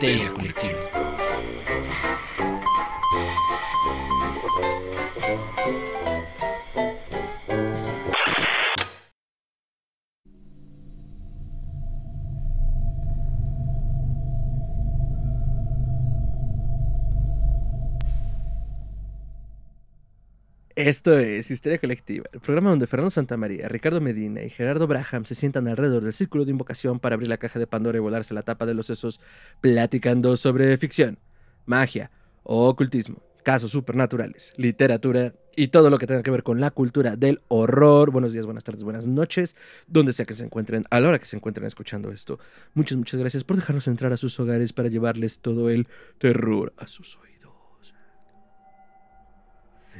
Histeria Colectiva. Esto es Histeria Colectiva, el programa donde Fernando Santamaría, Ricardo Medina y Gerardo Braham se sientan alrededor del círculo de invocación para abrir la caja de Pandora y volarse la tapa de los sesos, platicando sobre ficción, magia, ocultismo, casos supernaturales, literatura y todo lo que tenga que ver con la cultura del horror. Buenos días, buenas tardes, buenas noches, donde sea que se encuentren, a la hora que se encuentren escuchando esto. Muchas, muchas gracias por dejarnos entrar a sus hogares para llevarles todo el terror a sus oídos.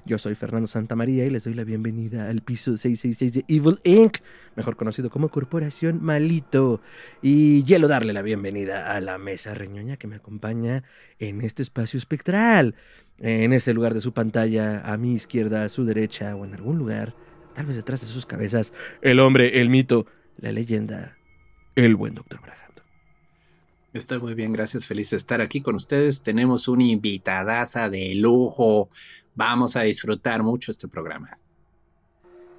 Yo soy Fernando Santamaría y les doy la bienvenida al piso 666 de Evil Inc., mejor conocido como Corporación Malito. Y quiero darle la bienvenida a la mesa reñoña que me acompaña en este espacio espectral. En ese lugar de su pantalla, a mi izquierda, a su derecha o en algún lugar, tal vez detrás de sus cabezas, el hombre, el mito, la leyenda, el buen doctor Braham. Estoy muy bien, gracias. Feliz de estar aquí con ustedes. Tenemos una invitadaza de lujo. Vamos a disfrutar mucho este programa.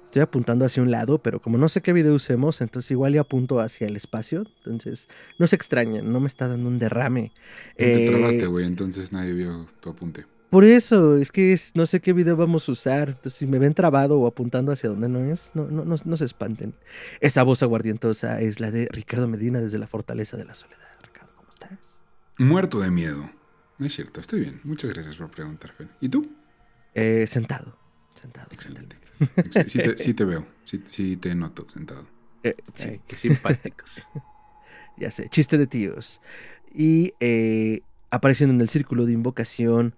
Estoy apuntando hacia un lado, pero como no sé qué video usemos, entonces igual ya apunto hacia el espacio. Entonces, no se extrañen, no me está dando un derrame. te Eh, trabaste, güey, entonces nadie vio tu apunte. Por eso, es que es- no sé qué video vamos a usar. Entonces, si me ven trabado o apuntando hacia donde no es, no, no, no, no se espanten. Esa voz aguardientosa es la de Ricardo Medina desde la Fortaleza de la Soledad. Ricardo, ¿cómo estás? Muerto de miedo. No es cierto, estoy bien. Muchas gracias por preguntar, Fer. ¿Y tú? Eh, sentado. Sentado. Excelente. Ex- Sí te, sí te veo, sí, sí te noto sentado. Eh, sí. Ay, qué simpáticos. Ya sé, chiste de tíos. Y eh, apareciendo en el círculo de invocación,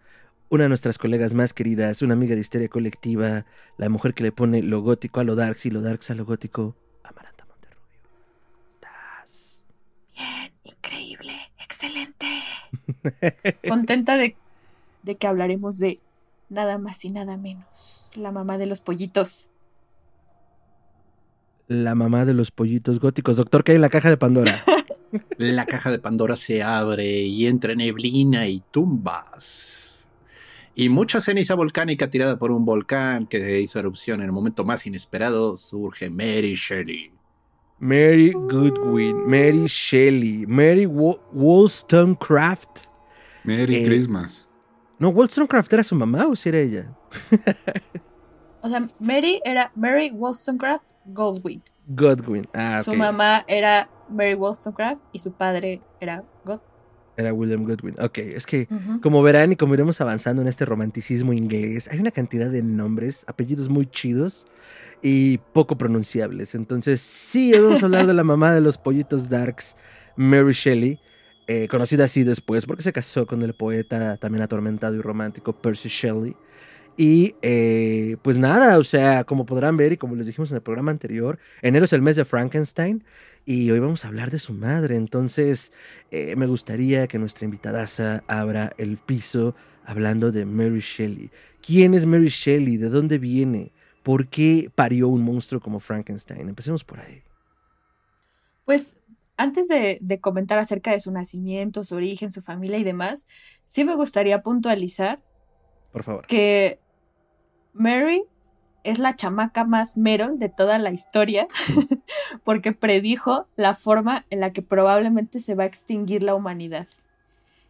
una de nuestras colegas más queridas, una amiga de histeria colectiva, la mujer que le pone lo gótico a lo darks y lo darks a lo gótico, Amaranta Monterrubio. ¿Estás? Bien, increíble, excelente. Contenta de, de que hablaremos de nada más y nada menos. La mamá de los pollitos. La mamá de los pollitos góticos. Doctor, ¿qué hay en la caja de Pandora? La caja de Pandora se abre y entra neblina y tumbas. Y mucha ceniza volcánica tirada por un volcán que hizo erupción en el momento más inesperado. Surge Mary Shelley. Mary Goodwin, Mary Shelley, Mary Wo- Wollstonecraft. Merry Eh, Christmas. No, Wollstonecraft era su mamá o si era ella. O sea, Mary era Mary Wollstonecraft Goldwyn. Godwin. Ah, Su mamá era Mary Wollstonecraft y su padre era God. Era William Goodwin. Ok, es que como verán y como iremos avanzando en este romanticismo inglés, hay una cantidad de nombres, apellidos muy chidos y poco pronunciables. Entonces, sí, vamos a hablar de la mamá de los pollitos darks, Mary Shelley, eh, conocida así después porque se casó con el poeta también atormentado y romántico Percy Shelley. Y eh, pues nada, o sea, como podrán ver y como les dijimos en el programa anterior, enero es el mes de Frankenstein y hoy vamos a hablar de su madre. Entonces, eh, me gustaría que nuestra invitadaza abra el piso hablando de Mary Shelley. ¿Quién es Mary Shelley? ¿De dónde viene? ¿Por qué parió un monstruo como Frankenstein? Empecemos por ahí. Pues antes de, de comentar acerca de su nacimiento, su origen, su familia y demás, sí me gustaría puntualizar Por favor. que Mary es la chamaca más Meryl de toda la historia porque predijo la forma en la que probablemente se va a extinguir la humanidad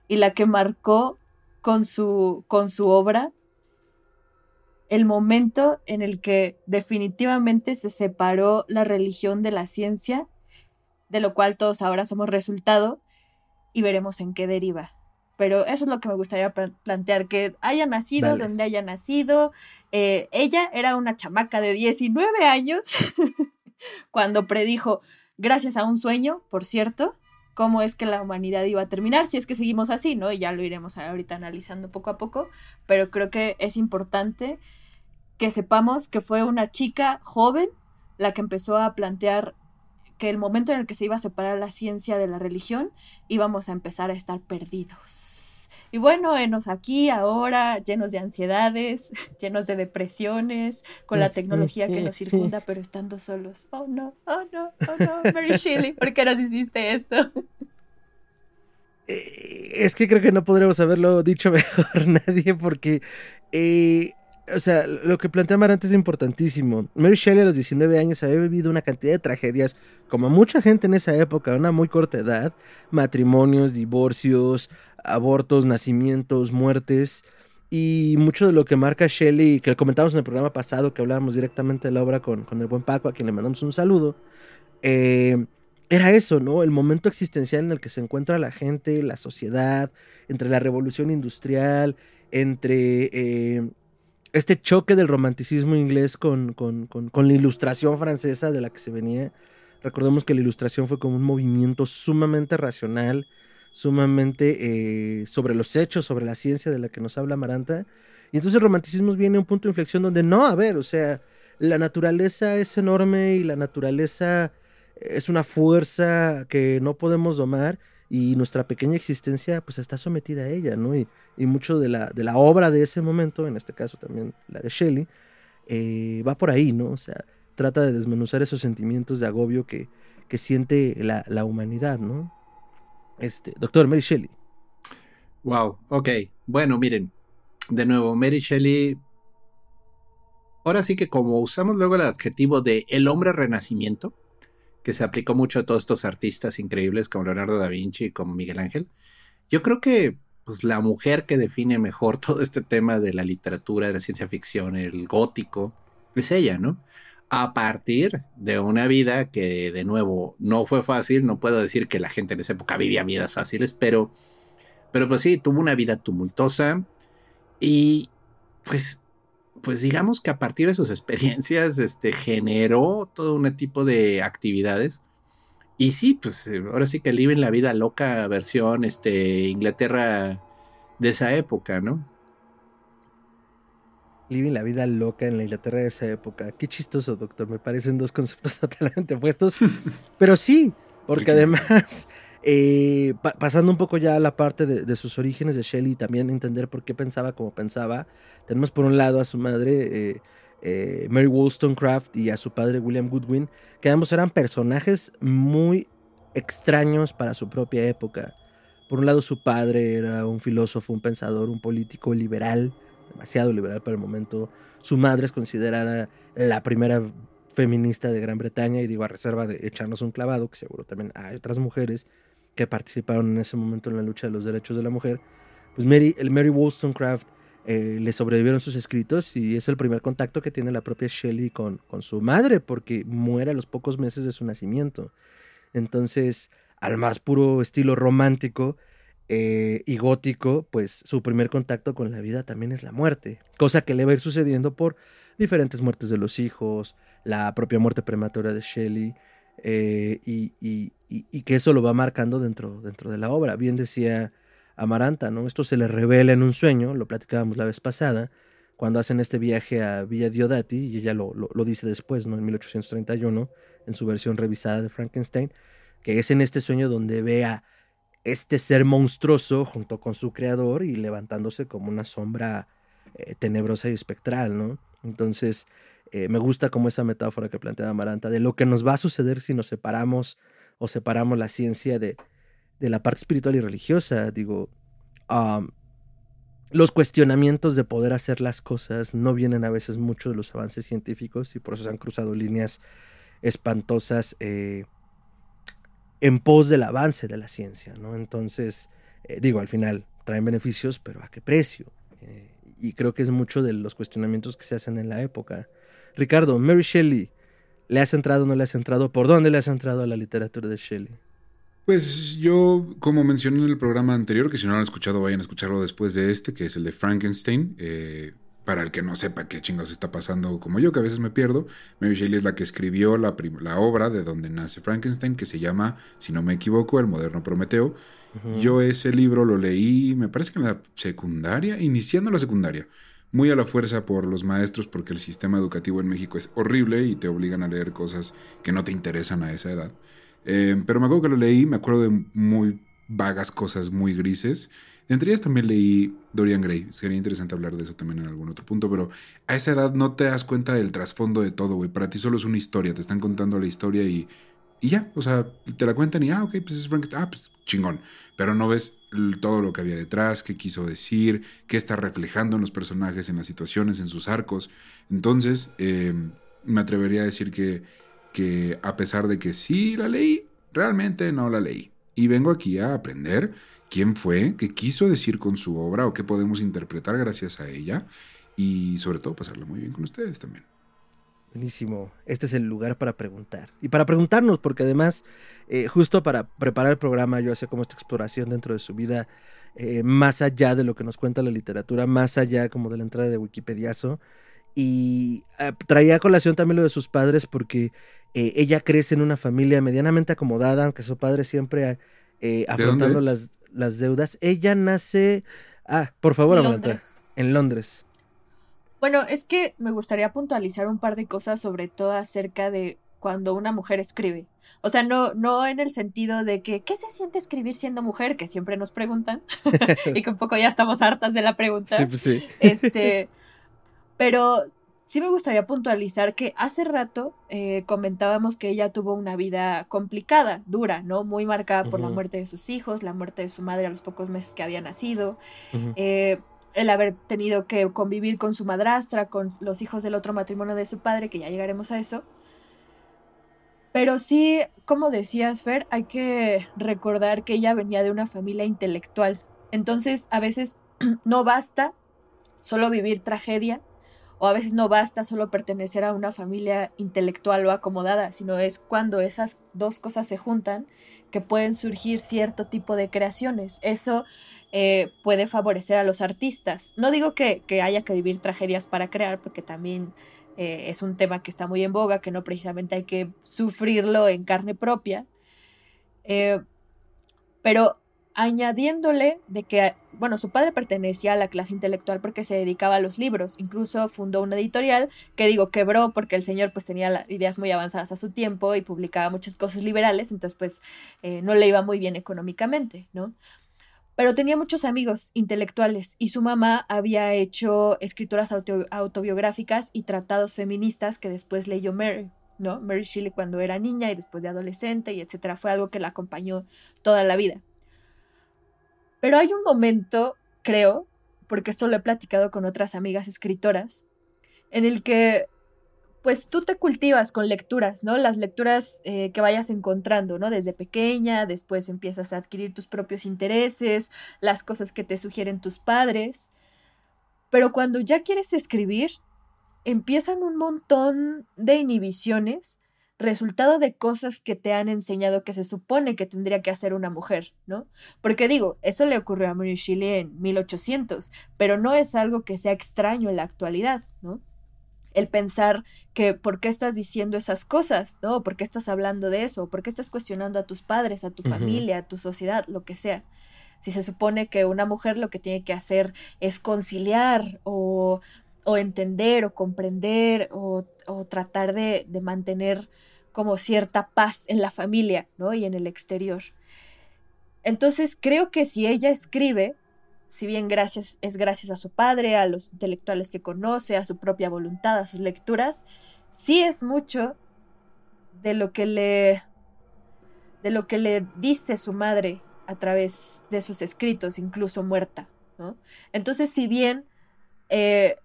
y la que marcó con su, con su obra el momento en el que definitivamente se separó la religión de la ciencia, de lo cual todos ahora somos resultado y veremos en qué deriva. Pero eso es lo que me gustaría pla- plantear, que haya nacido Dale. donde haya nacido. Eh, ella era una chamaca de 19 años cuando predijo, gracias a un sueño, por cierto, cómo es que la humanidad iba a terminar, si es que seguimos así, ¿no? Y ya lo iremos ahorita analizando poco a poco, pero creo que es importante que sepamos que fue una chica joven la que empezó a plantear que el momento en el que se iba a separar la ciencia de la religión íbamos a empezar a estar perdidos. Y bueno, enos aquí ahora, llenos de ansiedades, llenos de depresiones, con la tecnología que nos circunda, pero estando solos. Oh no, oh no, oh no, Mary Shelley, ¿por qué nos hiciste esto? Eh, es que creo que no podremos haberlo dicho mejor nadie porque, eh, o sea, lo que plantea Marante es importantísimo. Mary Shelley a los 19 años había vivido una cantidad de tragedias, como mucha gente en esa época, a una muy corta edad, matrimonios, divorcios, abortos, nacimientos, muertes. Y mucho de lo que marca Shelley, que comentamos en el programa pasado, que hablábamos directamente de la obra con, con el buen Paco, a quien le mandamos un saludo, eh, era eso, ¿no? El momento existencial en el que se encuentra la gente, la sociedad, entre la revolución industrial, entre eh, este choque del romanticismo inglés con, con, con, la ilustración francesa de la que se venía. Recordemos que la ilustración fue como un movimiento sumamente racional, sumamente eh, sobre los hechos, sobre la ciencia de la que nos habla Maranta. Y entonces el romanticismo viene a un punto de inflexión donde no, a ver, o sea, la naturaleza es enorme y la naturaleza es una fuerza que no podemos domar y nuestra pequeña existencia pues está sometida a ella, ¿no? Y, mucho de la, de la obra de ese momento, en este caso también la de Shelley, eh, va por ahí, ¿no? O sea, trata de desmenuzar esos sentimientos de agobio que, que siente la, la, humanidad, ¿no? Este, doctor Mary Shelley. Wow, ok. Bueno, miren, de nuevo, Mary Shelley. Ahora sí que como usamos luego el adjetivo de el hombre renacimiento, que se aplicó mucho a todos estos artistas increíbles como Leonardo da Vinci y como Miguel Ángel. Yo creo que pues, la mujer que define mejor todo este tema de la literatura, de la ciencia ficción, el gótico, es ella, ¿no? A partir de una vida que, de nuevo, no fue fácil, no puedo decir que la gente en esa época vivía vidas fáciles, pero, pero pues sí, tuvo una vida tumultuosa y pues pues digamos que a partir de sus experiencias, este, generó todo un tipo de actividades. Y sí, pues eh, ahora sí que en la vida loca versión, este, Inglaterra de esa época, ¿no? Living la vida loca en la Inglaterra de esa época. Qué chistoso, doctor. Me parecen dos conceptos totalmente opuestos. Pero sí, porque además eh, pasando un poco ya a la parte de, sus orígenes de Shelley, también entender por qué pensaba como pensaba. Tenemos por un lado a su madre, eh, eh, Mary Wollstonecraft, y a su padre, William Goodwin, que ambos eran personajes muy extraños para su propia época. Por un lado, su padre era un filósofo, un pensador, un político liberal, demasiado liberal para el momento. Su madre es considerada la primera feminista de Gran Bretaña, y digo a reserva de echarnos un clavado, que seguro también hay otras mujeres que participaron en ese momento en la lucha de los derechos de la mujer, pues Mary, el Mary Wollstonecraft eh, le sobrevivieron sus escritos y es el primer contacto que tiene la propia Shelley con, con su madre, porque muere a los pocos meses de su nacimiento. Entonces, al más puro estilo romántico eh, y gótico, pues su primer contacto con la vida también es la muerte, cosa que le va a ir sucediendo por diferentes muertes de los hijos, la propia muerte prematura de Shelley, eh, y, que eso lo va marcando dentro, dentro de la obra. Bien decía Amaranta, ¿no? Esto se le revela en un sueño, lo platicábamos la vez pasada, cuando hacen este viaje a Villa Diodati, y ella lo, lo, dice después, ¿no? En 1831, en su versión revisada de Frankenstein, que es en este sueño donde ve a este ser monstruoso junto con su creador y levantándose como una sombra eh, tenebrosa y espectral, ¿no? Entonces, eh, me gusta como esa metáfora que plantea Amaranta de lo que nos va a suceder si nos separamos o separamos la ciencia de, de la parte espiritual y religiosa. Digo, los cuestionamientos de poder hacer las cosas no vienen a veces mucho de los avances científicos y por eso se han cruzado líneas espantosas eh, en pos del avance de la ciencia, ¿no? Entonces, eh, digo, al final traen beneficios, pero ¿a qué precio? y creo que es mucho de los cuestionamientos que se hacen en la época. Ricardo, Mary Shelley, ¿le has entrado o no le has entrado? ¿Por dónde le has entrado a la literatura de Shelley? Pues yo, como mencioné en el programa anterior, que si no lo han escuchado, vayan a escucharlo después de este, que es el de Frankenstein. Eh, para el que no sepa qué chingados está pasando como yo, que a veces me pierdo, Mary Shelley es la que escribió la, la obra de donde nace Frankenstein, que se llama, si no me equivoco, El moderno Prometeo. Yo ese libro lo leí, me parece que en la secundaria, iniciando la secundaria muy a la fuerza por los maestros porque el sistema educativo en México es horrible y te obligan a leer cosas que no te interesan a esa edad. Eh, pero me acuerdo que lo leí, me acuerdo de muy vagas cosas muy grises. Entre ellas también leí Dorian Gray. Sería interesante hablar de eso también en algún otro punto, pero a esa edad no te das cuenta del trasfondo de todo, güey. Para ti solo es una historia, te están contando la historia y, Y ya, o sea, te la cuentan y, ah, ok, pues es Frankenstein, ah, pues chingón. Pero no ves todo lo que había detrás, qué quiso decir, qué está reflejando en los personajes, en las situaciones, en sus arcos. Entonces, em, me atrevería a decir que, que a pesar de que sí la leí, realmente no la leí. Y vengo aquí a aprender quién fue, qué quiso decir con su obra o qué podemos interpretar gracias a ella. Y sobre todo pasarla muy bien con ustedes también. Buenísimo. Este es el lugar para preguntar. Y para preguntarnos, porque además, eh, justo para preparar el programa, yo hacía como esta exploración dentro de su vida, eh, más allá de lo que nos cuenta la literatura, más allá como de la entrada de Wikipediazo. Y eh, traía a colación también lo de sus padres, porque ella crece en una familia medianamente acomodada, aunque su padre siempre afrontando las, las deudas. Ella nace. Ah, por favor, en Londres. En Londres. Bueno, es que me gustaría puntualizar un par de cosas, sobre todo acerca de cuando una mujer escribe. O sea, no, no en el sentido de que, ¿qué se siente escribir siendo mujer? Que siempre nos preguntan. y que un poco ya estamos hartas de la pregunta. Sí, pues sí. Este, pero sí me gustaría puntualizar que hace rato eh, comentábamos que ella tuvo una vida complicada, dura, ¿no? Muy marcada por la muerte de sus hijos, la muerte de su madre a los pocos meses que había nacido el haber tenido que convivir con su madrastra, con los hijos del otro matrimonio de su padre, que ya llegaremos a eso. Pero sí, como decías, Fer, hay que recordar que ella venía de una familia intelectual. Entonces, a veces no basta solo vivir tragedia, o a veces no basta solo pertenecer a una familia intelectual o acomodada, sino es cuando esas dos cosas se juntan que pueden surgir cierto tipo de creaciones. Eso eh, puede favorecer a los artistas. No digo que, haya que vivir tragedias para crear, porque también eh, es un tema que está muy en boga, que no precisamente hay que sufrirlo en carne propia. Eh, pero añadiéndole de que, bueno, su padre pertenecía a la clase intelectual porque se dedicaba a los libros, incluso fundó una editorial que digo quebró porque el señor pues tenía ideas muy avanzadas a su tiempo y publicaba muchas cosas liberales, entonces pues no le iba muy bien económicamente, ¿no? pero tenía muchos amigos intelectuales y su mamá había hecho escrituras autobiográficas y tratados feministas que después leyó Mary, ¿no? Mary Shelley cuando era niña y después de adolescente y etcétera. Fue algo que la acompañó toda la vida. Pero hay un momento, creo, porque esto lo he platicado con otras amigas escritoras, en el que pues tú te cultivas con lecturas, ¿no? Las lecturas eh, que vayas encontrando, ¿no? Desde pequeña, después empiezas a adquirir tus propios intereses, las cosas que te sugieren tus padres. Pero cuando ya quieres escribir, empiezan un montón de inhibiciones, resultado de cosas que te han enseñado que se supone que tendría que hacer una mujer, ¿no? Porque digo, eso le ocurrió a Mary Shelley en 1800, pero no es algo que sea extraño en la actualidad, ¿no? el pensar que por qué estás diciendo esas cosas, ¿no? ¿Por qué estás hablando de eso? ¿Por qué estás cuestionando a tus padres, a tu familia, a tu sociedad, lo que sea? Si se supone que una mujer lo que tiene que hacer es conciliar o, o entender o comprender o, o tratar de, de, mantener como cierta paz en la familia, ¿no? Y en el exterior. Entonces creo que si ella escribe, si bien gracias, es gracias a su padre, a los intelectuales que conoce, a su propia voluntad, a sus lecturas, sí es mucho de lo que le de lo que le dice su madre a través de sus escritos, incluso muerta. ¿no? Entonces, si bien eh,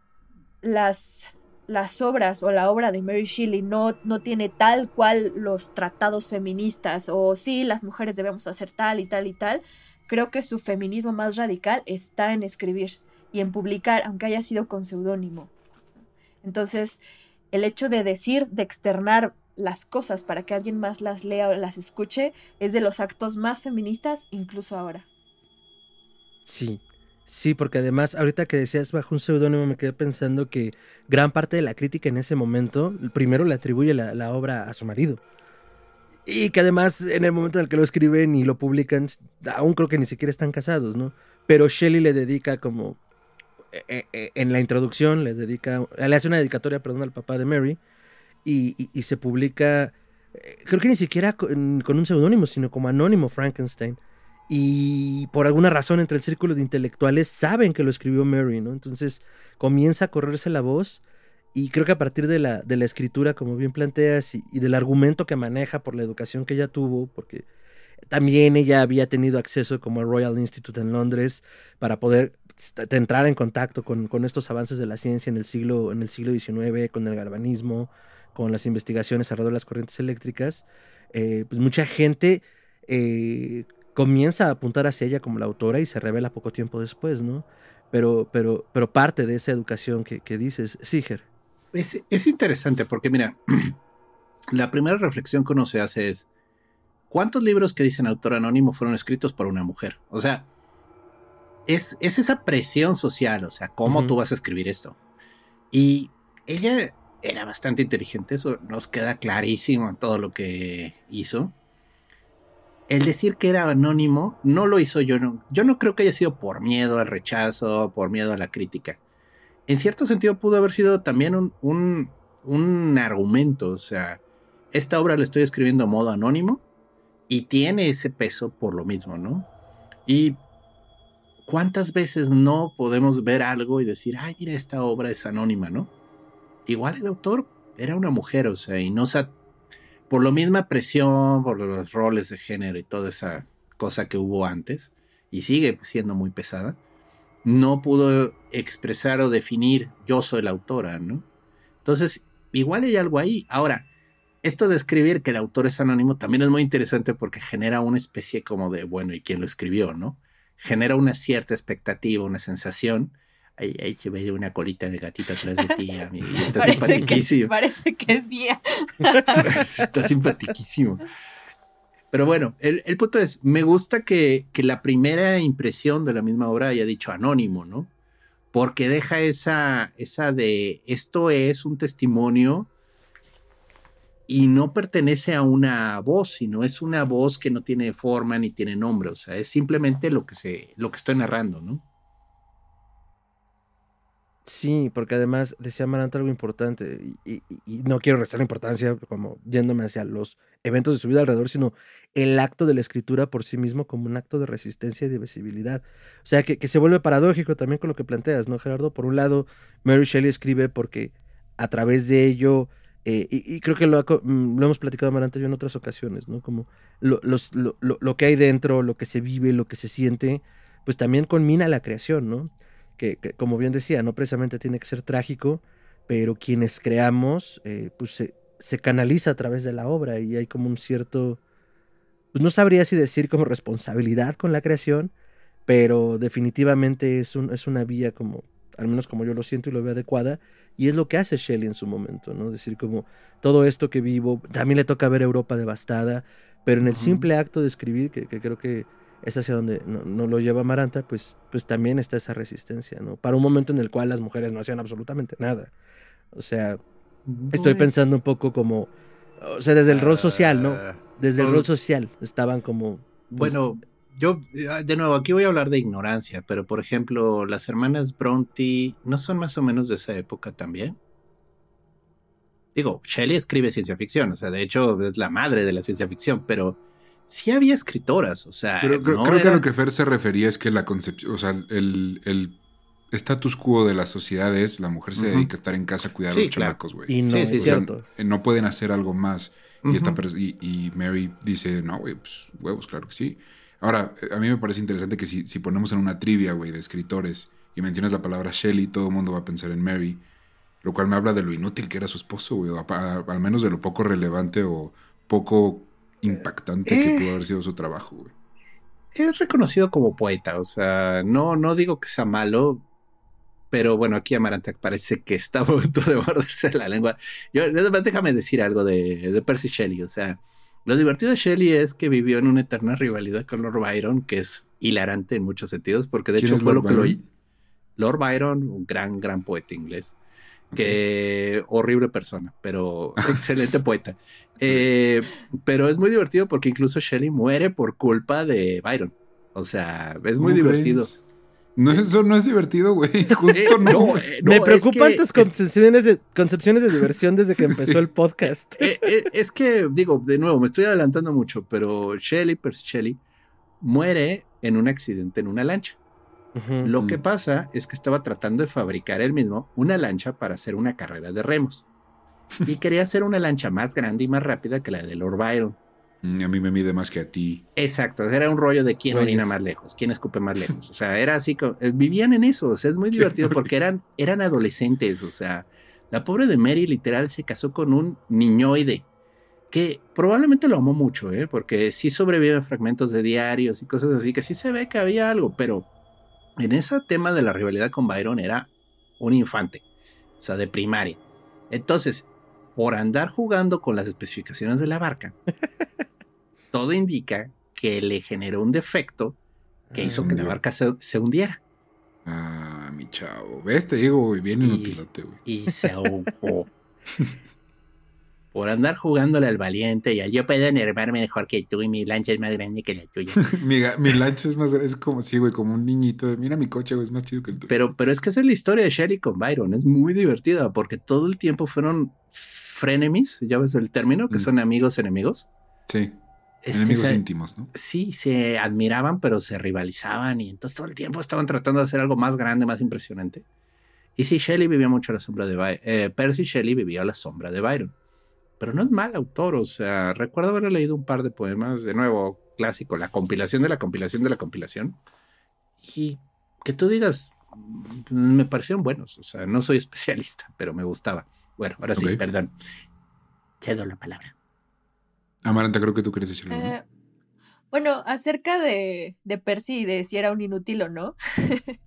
las, las obras o la obra de Mary Shelley no, no tiene tal cual los tratados feministas o sí, las mujeres debemos hacer tal y tal y tal, Creo que su feminismo más radical está en escribir y en publicar, aunque haya sido con seudónimo. Entonces, el hecho de decir, de externar las cosas para que alguien más las lea o las escuche, es de los actos más feministas incluso ahora. Sí, sí, porque además, ahorita que decías bajo un seudónimo, me quedé pensando que gran parte de la crítica en ese momento, primero le atribuye la, obra a su marido. Y que además en el momento en el que lo escriben y lo publican, aún creo que ni siquiera están casados, ¿no? Pero Shelley le dedica como, eh, eh, en la introducción, le dedica, le hace una dedicatoria, perdón, al papá de Mary, y, se publica, eh, creo que ni siquiera con un seudónimo, sino como anónimo Frankenstein. Y por alguna razón entre el círculo de intelectuales saben que lo escribió Mary, ¿no? Entonces comienza a correrse la voz Y creo que a partir de la, de la escritura, como bien planteas, y, del argumento que maneja por la educación que ella tuvo, porque también ella había tenido acceso como al Royal Institute en Londres para poder entrar en contacto con, con, estos avances de la ciencia en el siglo en el siglo XIX, con el galvanismo, con las investigaciones alrededor de las corrientes eléctricas, eh, pues mucha gente eh, comienza a apuntar hacia ella como la autora y se revela poco tiempo después, ¿no? Pero, pero, pero parte de esa educación que, que dices, Siger. Es, es interesante porque, mira, la primera reflexión que uno se hace es, ¿cuántos libros que dicen autor anónimo fueron escritos por una mujer? O sea, es, es esa presión social, o sea, ¿cómo uh -huh. tú vas a escribir esto? Y ella era bastante inteligente, eso nos queda clarísimo en todo lo que hizo. El decir que era anónimo no lo hizo yo, no, yo no creo que haya sido por miedo al rechazo, por miedo a la crítica. En cierto sentido pudo haber sido también un, un, un argumento, o sea, esta obra la estoy escribiendo a modo anónimo, y tiene ese peso por lo mismo, ¿no? Y cuántas veces no podemos ver algo y decir, ay, mira, esta obra es anónima, ¿no? Igual el autor era una mujer, o sea, y no se... Por la misma presión, por los roles de género y toda esa cosa que hubo antes, y sigue siendo muy pesada, no pudo expresar o definir yo soy la autora, ¿no? Entonces, igual hay algo ahí. Ahora, esto de escribir que el autor es anónimo también es muy interesante porque genera una especie como de, bueno, ¿y quién lo escribió, no? Genera una cierta expectativa, una sensación. Ahí, ahí se ve una colita de gatita atrás de ti, amigo. Está parece simpatiquísimo. Que, parece que es mía. Está simpatiquísimo. Pero bueno, el, el punto es, me gusta que, que, la primera impresión de la misma obra haya dicho anónimo, ¿no? Porque deja esa, esa de, esto es un testimonio y no pertenece a una voz, sino es una voz que no tiene forma ni tiene nombre, o sea, es simplemente lo que se lo que estoy narrando, ¿no? Sí, porque además decía Maranta algo importante, y, no quiero restar importancia como yéndome hacia los eventos de su vida alrededor, sino el acto de la escritura por sí mismo como un acto de resistencia y de visibilidad. O sea, que, que se vuelve paradójico también con lo que planteas, ¿no, Gerardo? Por un lado, Mary Shelley escribe porque a través de ello eh, y, creo que lo, ha, lo, hemos platicado Maranta yo en otras ocasiones, ¿no? Como lo, los, lo, lo, que hay dentro, lo que se vive, lo que se siente, pues también conmina la creación, ¿no? Que, que como bien decía, no precisamente tiene que ser trágico, pero quienes creamos, eh, pues se, se, canaliza a través de la obra y hay como un cierto, pues no sabría si decir como responsabilidad con la creación, pero definitivamente es, un, es una vía como, al menos como yo lo siento y lo veo adecuada, y es lo que hace Shelley en su momento, ¿no? Decir como todo esto que vivo, también le toca ver Europa devastada, pero en el simple acto de escribir, que, que, creo que es hacia donde no, no, lo lleva Maranta, pues, pues también está esa resistencia, ¿no? Para un momento en el cual las mujeres no hacían absolutamente nada. O sea, estoy pensando un poco como, o sea, desde el rol social, ¿no? Desde el rol social estaban como... Pues, bueno, yo, de nuevo, aquí voy a hablar de ignorancia, pero por ejemplo, las hermanas Bronte no son más o menos de esa época también. Digo, Shelley escribe ciencia ficción, o sea, de hecho es la madre de la ciencia ficción, pero sí había escritoras, o sea. Pero creo, no creo era... que a lo que Fer se refería es que la concepción, o sea, el, el status quo de la sociedad es la mujer se uh -huh. dedica a estar en casa a cuidar sí, a los claro. chamacos, güey. Y no sí, sí, sea, no pueden hacer algo más. Uh -huh. y, esta y, y Mary dice, no, güey, pues huevos, claro que sí. Ahora, a mí me parece interesante que si, si ponemos en una trivia, güey, de escritores y mencionas la palabra Shelley, todo el mundo va a pensar en Mary, lo cual me habla de lo inútil que era su esposo, güey, al menos de lo poco relevante o poco impactante eh, que pudo haber sido su trabajo, güey. Es reconocido como poeta, o sea, no, no digo que sea malo, pero bueno, aquí Amaranta parece que está a punto de morderse la lengua. Yo, déjame decir algo de, de Percy Shelley, o sea, lo divertido de Shelley es que vivió en una eterna rivalidad con Lord Byron, que es hilarante en muchos sentidos, porque de hecho fue lo que lo... Lord Byron, un gran, gran poeta inglés, que horrible persona, pero excelente poeta. Eh, pero es muy divertido porque incluso Shelley muere por culpa de Byron. O sea, es muy divertido. Crees? No, eso no es divertido, güey. Justo eh, no. Eh, no. Me preocupan tus concepciones de, concepciones de diversión desde que empezó sí. el podcast. Eh, eh, es que, digo, de nuevo, me estoy adelantando mucho, pero Shelley, Percy Shelley, muere en un accidente en una lancha. Lo que pasa es que estaba tratando de fabricar él mismo una lancha para hacer una carrera de remos. Y quería hacer una lancha más grande y más rápida que la de Lord Byron. Mm, A mí me mide más que a ti. Exacto, era un rollo de quién orina más lejos, quién escupe más lejos. O sea, era así, co- eh, vivían en eso, o sea, es muy divertido porque eran, eran adolescentes, o sea, la pobre de Mary literal se casó con un niñoide que probablemente lo amó mucho, ¿eh? porque sí sobreviven fragmentos de diarios y cosas así, que sí se ve que había algo, pero en ese tema de la rivalidad con Byron era un infante, o sea, de primaria. Entonces, por andar jugando con las especificaciones de la barca, todo indica que le generó un defecto que hizo que la Ah. barca se, se hundiera Ah, mi chavo. ¿Ves? Te digo, güey, bien Y- inutilote, güey. y se ahogó. por andar jugándole al valiente y al yo puedo enervarme mejor que tú y mi lancha es más grande que la tuya. mi, lancha es más es como sí, güey, como un niñito. de, Mira mi coche, güey, es más chido que el tuyo. Pero, pero es que esa es la historia de Shelly con Byron. Es muy divertida porque todo el tiempo fueron frenemies, ya ves el término, que Mm. son amigos enemigos. sí, Este, enemigos se- íntimos, ¿no? sí, se admiraban, pero se rivalizaban y entonces todo el tiempo estaban tratando de hacer algo más grande, más impresionante. Y sí, Shelley vivía mucho a la sombra de Byron. Eh, Percy Shelley vivía a la sombra de Byron. Pero no es mal autor, o sea, recuerdo haber leído un par de poemas, de nuevo, clásico, la compilación de la compilación de la compilación. Y que tú digas, mm, me parecieron buenos, o sea, no soy especialista, pero me gustaba. Bueno, ahora sí, Ok. perdón. Cedo la palabra. Amaranta, creo que tú quieres decirlo. ¿no? Eh, bueno, acerca de, de Percy y de si era un inútil o no.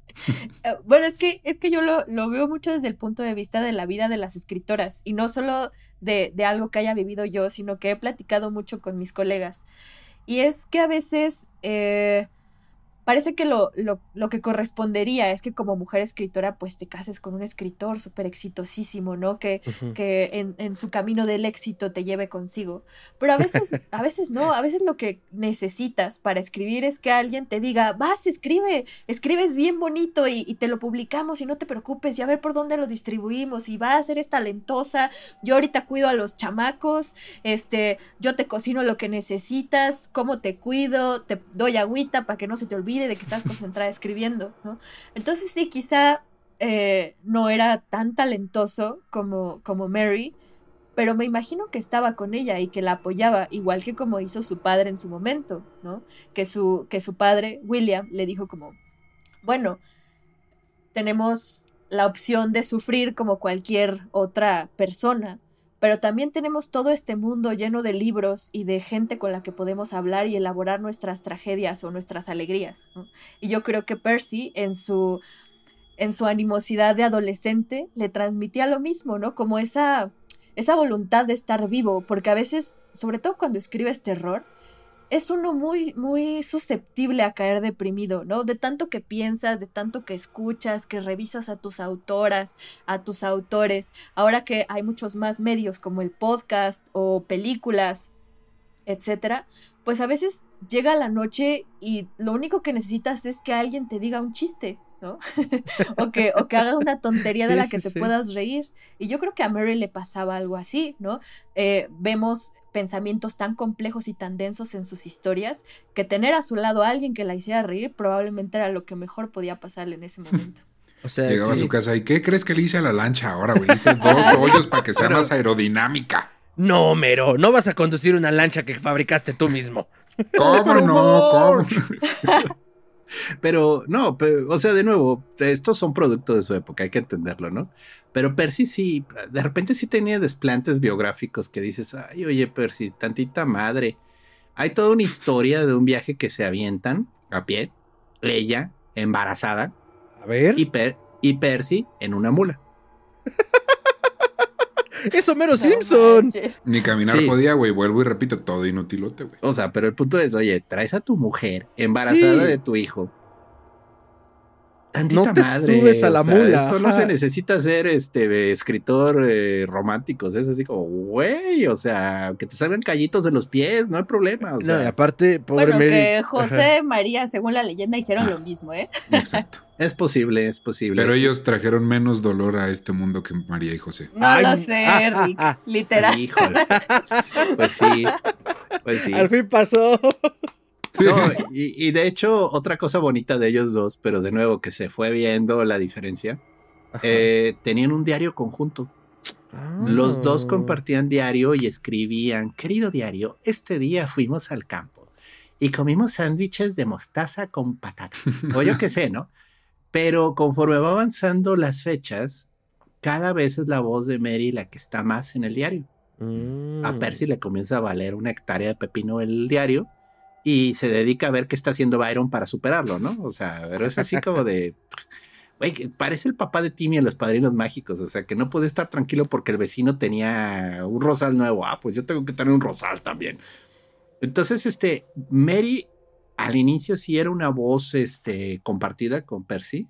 Eh, bueno, es que, es que yo lo, lo veo mucho desde el punto de vista de la vida de las escritoras y no solo de, de algo que haya vivido yo, sino que he platicado mucho con mis colegas. Y es que a veces eh, parece que lo, lo, lo que correspondería es que como mujer escritora pues te cases con un escritor súper exitosísimo, ¿no? Que, que en, en su camino del éxito te lleve consigo. Pero a veces, a veces no, a veces lo que necesitas para escribir es que alguien te diga, vas, escribe, escribes bien bonito y, y te lo publicamos y no te preocupes y a ver por dónde lo distribuimos y vas, eres talentosa, yo ahorita cuido a los chamacos, este, yo te cocino lo que necesitas, cómo te cuido, te doy agüita para que no se te olvide de que estás concentrada escribiendo, ¿no? Entonces sí, quizá eh, no era tan talentoso como, como Mary, pero me imagino que estaba con ella y que la apoyaba, igual que como hizo su padre en su momento, ¿no? Que su, que su padre, William, le dijo como, bueno, tenemos la opción de sufrir como cualquier otra persona, pero también tenemos todo este mundo lleno de libros y de gente con la que podemos hablar y elaborar nuestras tragedias o nuestras alegrías. Y yo creo que Percy en su en su animosidad de adolescente le transmitía lo mismo, ¿no? Como esa esa voluntad de estar vivo, porque a veces, sobre todo cuando escribes terror, es uno muy, muy susceptible a caer deprimido, ¿no? De tanto que piensas, de tanto que escuchas, que revisas a tus autoras, a tus autores, ahora que hay muchos más medios como el podcast o películas, etcétera, pues a veces llega la noche y lo único que necesitas es que alguien te diga un chiste, ¿no? o, que, o que haga una tontería de Sí, la sí, que te sí. puedas reír. Y yo creo que a Mary le pasaba algo así, ¿no? Eh, vemos pensamientos tan complejos y tan densos en sus historias que tener a su lado a alguien que la hiciera reír probablemente era lo que mejor podía pasarle en ese momento. O sea, Llegaba a su casa y ¿qué crees que le hice a la lancha ahora, güey? Le hice dos hoyos para que sea Pero- más aerodinámica. No, Mero, no vas a conducir una lancha que fabricaste tú mismo. ¿Cómo no? ¿Cómo? Pero no, pero, o sea, de nuevo, estos son productos de su época, hay que entenderlo, ¿no? Pero Percy sí, de repente sí tenía desplantes biográficos que dices, ay, oye, Percy, tantita madre. Hay toda una historia de un viaje que se avientan a pie, ella embarazada A ver. y, Per- y Percy en una mula. Es Homero No Simpson. manches. Ni caminar Sí. podía, güey. Vuelvo y repito, todo inutilote, güey. O sea, pero el punto es, oye, traes a tu mujer embarazada Sí. de tu hijo. Tantita No te madre, subes a la o sea, mula, Esto no ajá. se necesita ser este escritor eh, romántico. Es así como, güey, o sea, que te salgan callitos de los pies, no hay problema. O sea, no, y aparte, pobre Bueno, Mary. que Ajá. José María, según la leyenda, hicieron Ah. lo mismo, ¿eh? Exacto. es posible, es posible. Pero ellos trajeron menos dolor a este mundo que María y José. No Ay, lo sé, ah, Rick, ah, ah. literal. Híjole. Pues sí, pues sí. Al fin pasó. Sí. No, y, y de hecho, otra cosa bonita de ellos dos, pero de nuevo que se fue viendo la diferencia, eh, tenían un diario conjunto. Los dos Ah. compartían diario y escribían, querido diario, este día fuimos al campo y comimos sándwiches de mostaza con patata. O yo qué sé, ¿no? Pero conforme va avanzando las fechas, cada vez es la voz de Mary la que está más en el diario. Mm. A Percy le comienza a valer una hectárea de pepino el diario y se dedica a ver qué está haciendo Byron para superarlo, ¿no? O sea, pero es así como de... Güey, parece el papá de Timmy en Los Padrinos Mágicos, o sea, que no puede estar tranquilo porque el vecino tenía un rosal nuevo. Ah, pues yo tengo que tener un rosal también. Entonces, este, Mary al inicio sí era una voz, este, compartida con Percy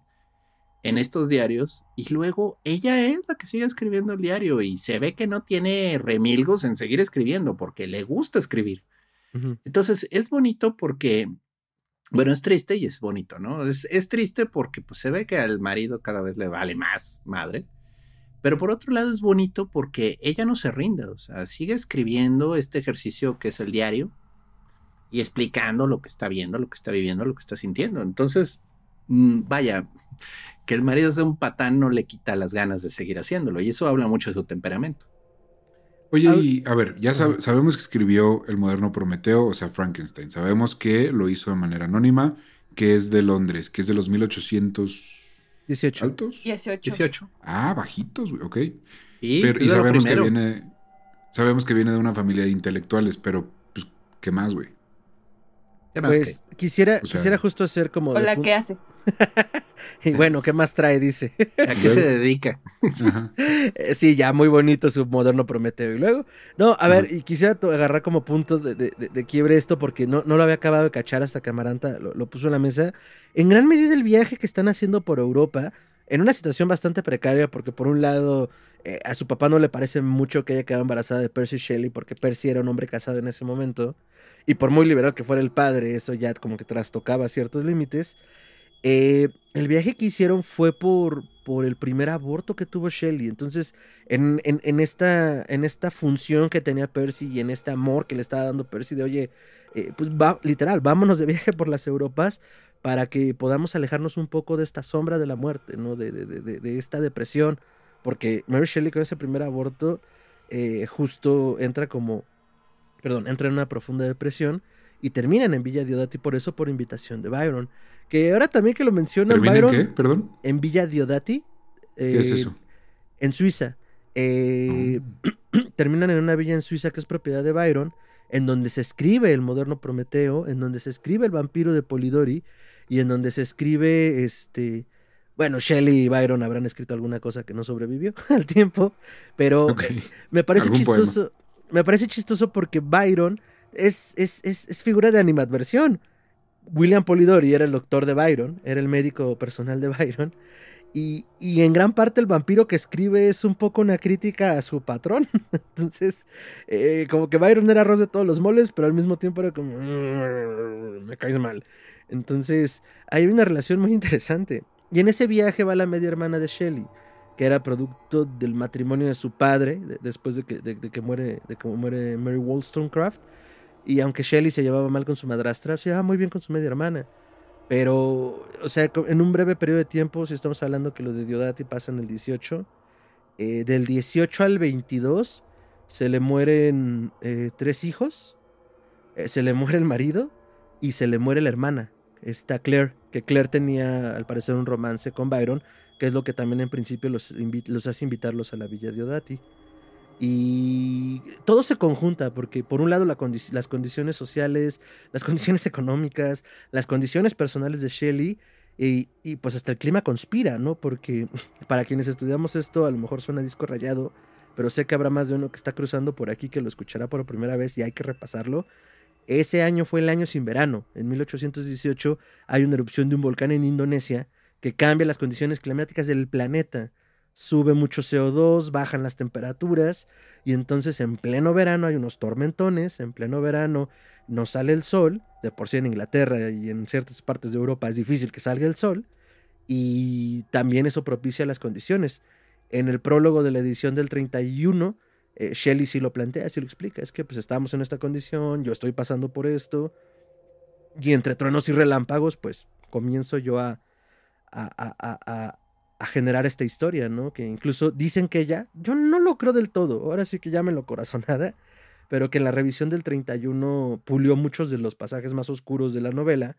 en estos diarios y luego ella es la que sigue escribiendo el diario y se ve que no tiene remilgos en seguir escribiendo porque le gusta escribir. Entonces es bonito porque, bueno, es triste y es bonito, ¿no? Es, es triste porque pues, se ve que al marido cada vez le vale más madre. Pero por otro lado es bonito porque ella no se rinde, o sea, sigue escribiendo este ejercicio que es el diario y explicando lo que está viendo, lo que está viviendo, lo que está sintiendo. Entonces, mm, vaya, que el marido sea un patán no le quita las ganas de seguir haciéndolo y eso habla mucho de su temperamento. Oye, A- y a ver, ya sab- sabemos que escribió el moderno Prometeo, o sea, Frankenstein. Sabemos que lo hizo de manera anónima, que es de Londres, que es de los 1800 18. altos. 18. 18. Ah, bajitos, güey, ok. Y, Pero- sabemos que viene, sabemos que viene de una familia de intelectuales, pero pues, ¿qué más, güey? ¿Qué más Pues quisiera, O sea- quisiera justo hacer como. O de la pu- que hace. Y bueno, ¿qué más trae? Dice. ¿A qué se dedica? Ajá. Eh, Sí, ya muy bonito su moderno Prometeo. Y luego, no, a ver, y quisiera agarrar como puntos de, de- de- de quiebre esto porque no, no lo había acabado de cachar hasta que Amaranta lo, lo puso en la mesa. En gran medida el viaje que están haciendo por Europa, en una situación bastante precaria, porque por un lado eh, a su papá no le parece mucho que haya quedado embarazada de Percy Shelley, porque Percy era un hombre casado en ese momento, y por muy liberal que fuera el padre, eso ya como que trastocaba ciertos límites. Eh, el viaje que hicieron fue por, por el primer aborto que tuvo Shelley. Entonces, en, en- esta, en esta función que tenía Percy y en este amor que le estaba dando Percy de, oye, eh, pues literal, vámonos de viaje por las Europas para que podamos alejarnos un poco de esta sombra de la muerte, ¿no? De- de esta depresión. Porque Mary Shelley con ese primer aborto eh, justo entra como, perdón, entra en una profunda depresión y terminan en Villa Diodati por eso, por invitación de Byron. Que ahora también que lo mencionan, ¿Termina en Byron, qué? Perdón. en Villa Diodati. ¿Qué es eh, eso? En Suiza. Eh, terminan en una villa en Suiza que es propiedad de Byron, en donde se escribe el moderno Prometeo, en donde se escribe el vampiro de Polidori y en donde se escribe este. Bueno, Shelley y Byron habrán escrito alguna cosa que no sobrevivió al tiempo, pero me parece poema. Me parece chistoso porque Byron es, es, es, es figura de animadversión. William Polidori era el doctor de Byron, era el médico personal de Byron. Y, y en gran parte el vampiro que escribe es un poco una crítica a su patrón. Entonces, eh, como que Byron era arroz de todos los moles, pero al mismo tiempo era como... "Mm, Me caes mal. Entonces, hay una relación muy interesante. Y en ese viaje va la media hermana de Shelley, era producto del matrimonio de su padre, de- después de que, de, que muere, de muere Mary Wollstonecraft. Y aunque Shelley se llevaba mal con su madrastra, se llevaba muy bien con su media hermana. Pero, o sea, en un breve periodo de tiempo, si estamos hablando que lo de Diodati pasa en el 18, eh, del 18 al 22 se le mueren eh, tres hijos, eh, se le muere el marido y se le muere la hermana, está Claire, que Claire tenía al parecer un romance con Byron, que es lo que también en principio los, los hace invitarlos a la Villa Diodati. Y todo se conjunta, porque por un lado las condiciones sociales, las condiciones económicas, las condiciones personales de Shelley, y, y, pues hasta el clima conspira, ¿no? Porque para quienes estudiamos esto, a lo mejor suena disco rayado, pero sé que habrá más de uno que está cruzando por aquí que lo escuchará por primera vez y hay que repasarlo. Ese año fue el año sin verano. En 1818 hay una erupción de un volcán en Indonesia que cambia las condiciones climáticas del planeta. Sube mucho CO2, bajan las temperaturas y entonces en pleno verano hay unos tormentones, en pleno verano no sale el sol, de por sí en Inglaterra y en ciertas partes de Europa es difícil que salga el sol y también eso propicia las condiciones. En el prólogo de la edición del 31, eh, Shelley sí lo plantea, sí lo explica, es que pues estamos en esta condición, yo estoy pasando por esto Y entre truenos y relámpagos, pues comienzo yo a, a, a, a, generar esta historia, ¿no? Que incluso dicen que ella, yo no lo creo del todo, ahora sí que llámenlo corazonada, pero que en la revisión del 31 pulió muchos de los pasajes más oscuros de la novela,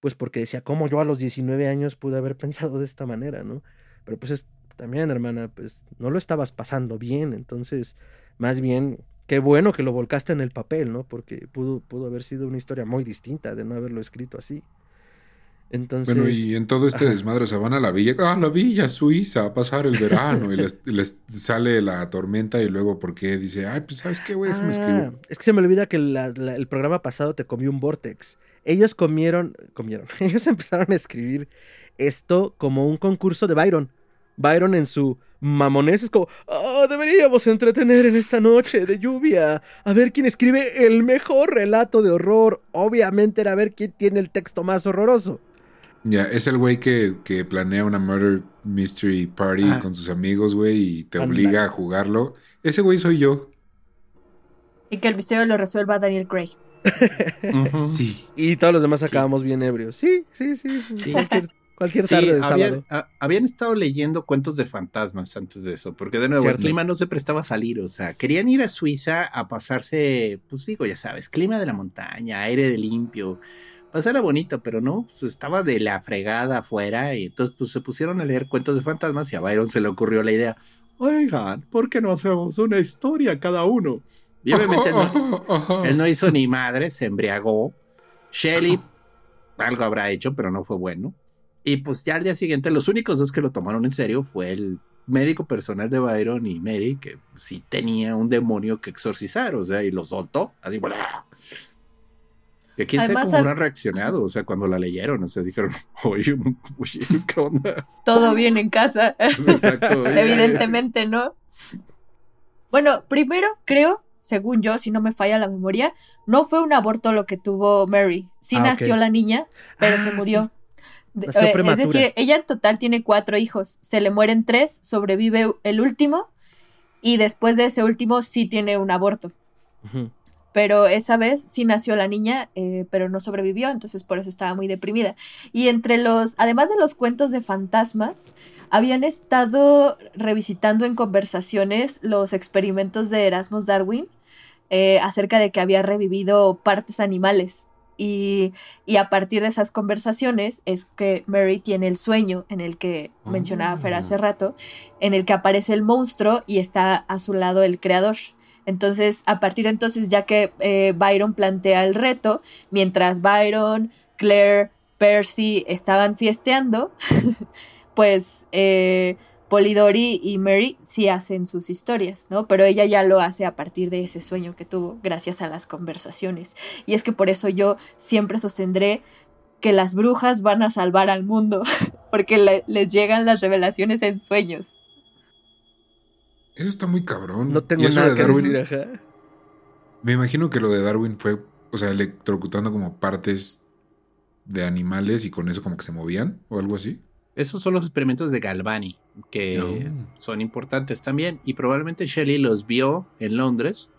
pues porque decía, ¿cómo yo a los 19 años pude haber pensado de esta manera, ¿no? Pero pues es, también, hermana, pues no lo estabas pasando bien, entonces, más bien, qué bueno que lo volcaste en el papel, ¿no? Porque pudo, pudo haber sido una historia muy distinta de no haberlo escrito así. Entonces, bueno, y en todo este ajá. desmadre, o sea, van a la villa, ah, la villa suiza, a pasar el verano, y les, les sale la tormenta, y luego, ¿por qué? Dice, ay, pues, ¿sabes qué, güey? Déjame Ah, escribir. es que se me olvida que la- la- el programa pasado te comió un vortex. Ellos comieron, comieron, ellos empezaron a escribir esto como un concurso de Byron. Byron en su mamonés es como, "Ah, deberíamos entretener en esta noche de lluvia. A ver quién escribe el mejor relato de horror. Obviamente era a ver quién tiene el texto más horroroso. Ya, es el güey que, que planea una murder mystery party Ah. con sus amigos, güey, y te obliga a jugarlo. Ese güey soy yo. Y que el misterio lo resuelva Daniel Craig. Sí. Y todos los demás Sí. acabamos bien ebrios. Sí, sí, sí. Sí. Cualquier, cualquier Sí, tarde de habían, sábado. a- habían estado leyendo cuentos de fantasmas antes de eso, porque de nuevo Cierto. el clima no se prestaba a salir, o sea, querían ir a Suiza a pasarse, pues digo, ya sabes, clima de la montaña, aire de limpio, pasarla bonito, pero no, pues estaba de la fregada afuera y entonces pues se pusieron a leer cuentos de fantasmas y a Byron se le ocurrió la idea, oigan, ¿por qué no hacemos una historia cada uno? Y obviamente no, él no hizo ni madre, se embriagó. Shelley algo habrá hecho, pero no fue bueno. Y pues ya al día siguiente, los únicos dos que lo tomaron en serio fue el médico personal de Byron y Mary, que sí tenía un demonio que exorcizar, o sea, y lo soltó, así, ¡bla! Que quién sabe Además, cómo al- habrán reaccionado, o sea, cuando la leyeron, o sea, dijeron, oye, oye, ¿qué onda? Todo bien en casa. Exacto. oye. Evidentemente, ¿no? Bueno, primero creo, según yo, si no me falla la memoria, no fue un aborto lo que tuvo Mary. Sí Ah, nació la niña, pero Ah, se sí. murió. Eh, es decir, ella en total tiene cuatro hijos. Se le mueren tres, sobrevive el último y después de ese último sí tiene un aborto. Ujú. Pero esa vez sí nació la niña, eh, pero no sobrevivió, entonces por eso estaba muy deprimida. Y entre los, además de los cuentos de fantasmas, habían estado revisitando en conversaciones los experimentos de Erasmus Darwin eh, acerca de que había revivido partes animales. Y, y a partir de esas conversaciones es que Mary tiene el sueño en el que mencionaba Fer hace Oh. rato, en el que aparece el monstruo y está a su lado el creador. Entonces, a partir de entonces, ya que eh, Byron plantea el reto, mientras Byron, Claire, Percy estaban fiesteando, pues eh, Polidori y Mary sí hacen sus historias, ¿no? Pero ella ya lo hace a partir de ese sueño que tuvo, gracias a las conversaciones. Y es que por eso yo siempre sostendré que las brujas van a salvar al mundo, porque le- les llegan las revelaciones en sueños. Eso está muy cabrón. No tengo nada de que Darwin, decir, ajá. Me imagino que lo de Darwin fue, o sea, electrocutando como partes de animales y con eso como que se movían o algo así. Esos son los experimentos de Galvani, que No. son importantes también. Y probablemente Shelley los vio en Londres,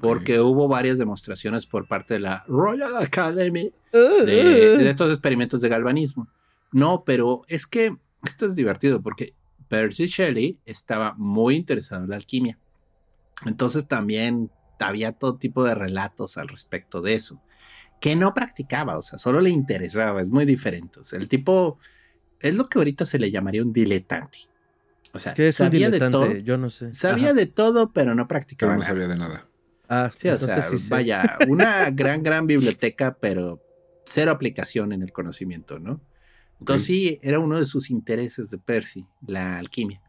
porque hubo varias demostraciones por parte de la Royal Academy Uh, de, de estos experimentos de galvanismo. No, pero es que esto es divertido porque Percy Shelley estaba muy interesado en la alquimia. Entonces también había todo tipo de relatos al respecto de eso, que no practicaba, o sea, solo le interesaba, es muy diferente. O sea, el tipo es lo que ahorita se le llamaría un diletante. O sea, ¿Qué es un sabía de todo? Yo no sé. sabía Ajá. de todo, pero no practicaba Pero no nada. sabía de nada. Ah, Sí, o sea, sí vaya, una gran, gran biblioteca, pero cero aplicación en el conocimiento, ¿no? Entonces sí, era uno de sus intereses de Percy, la alquimia.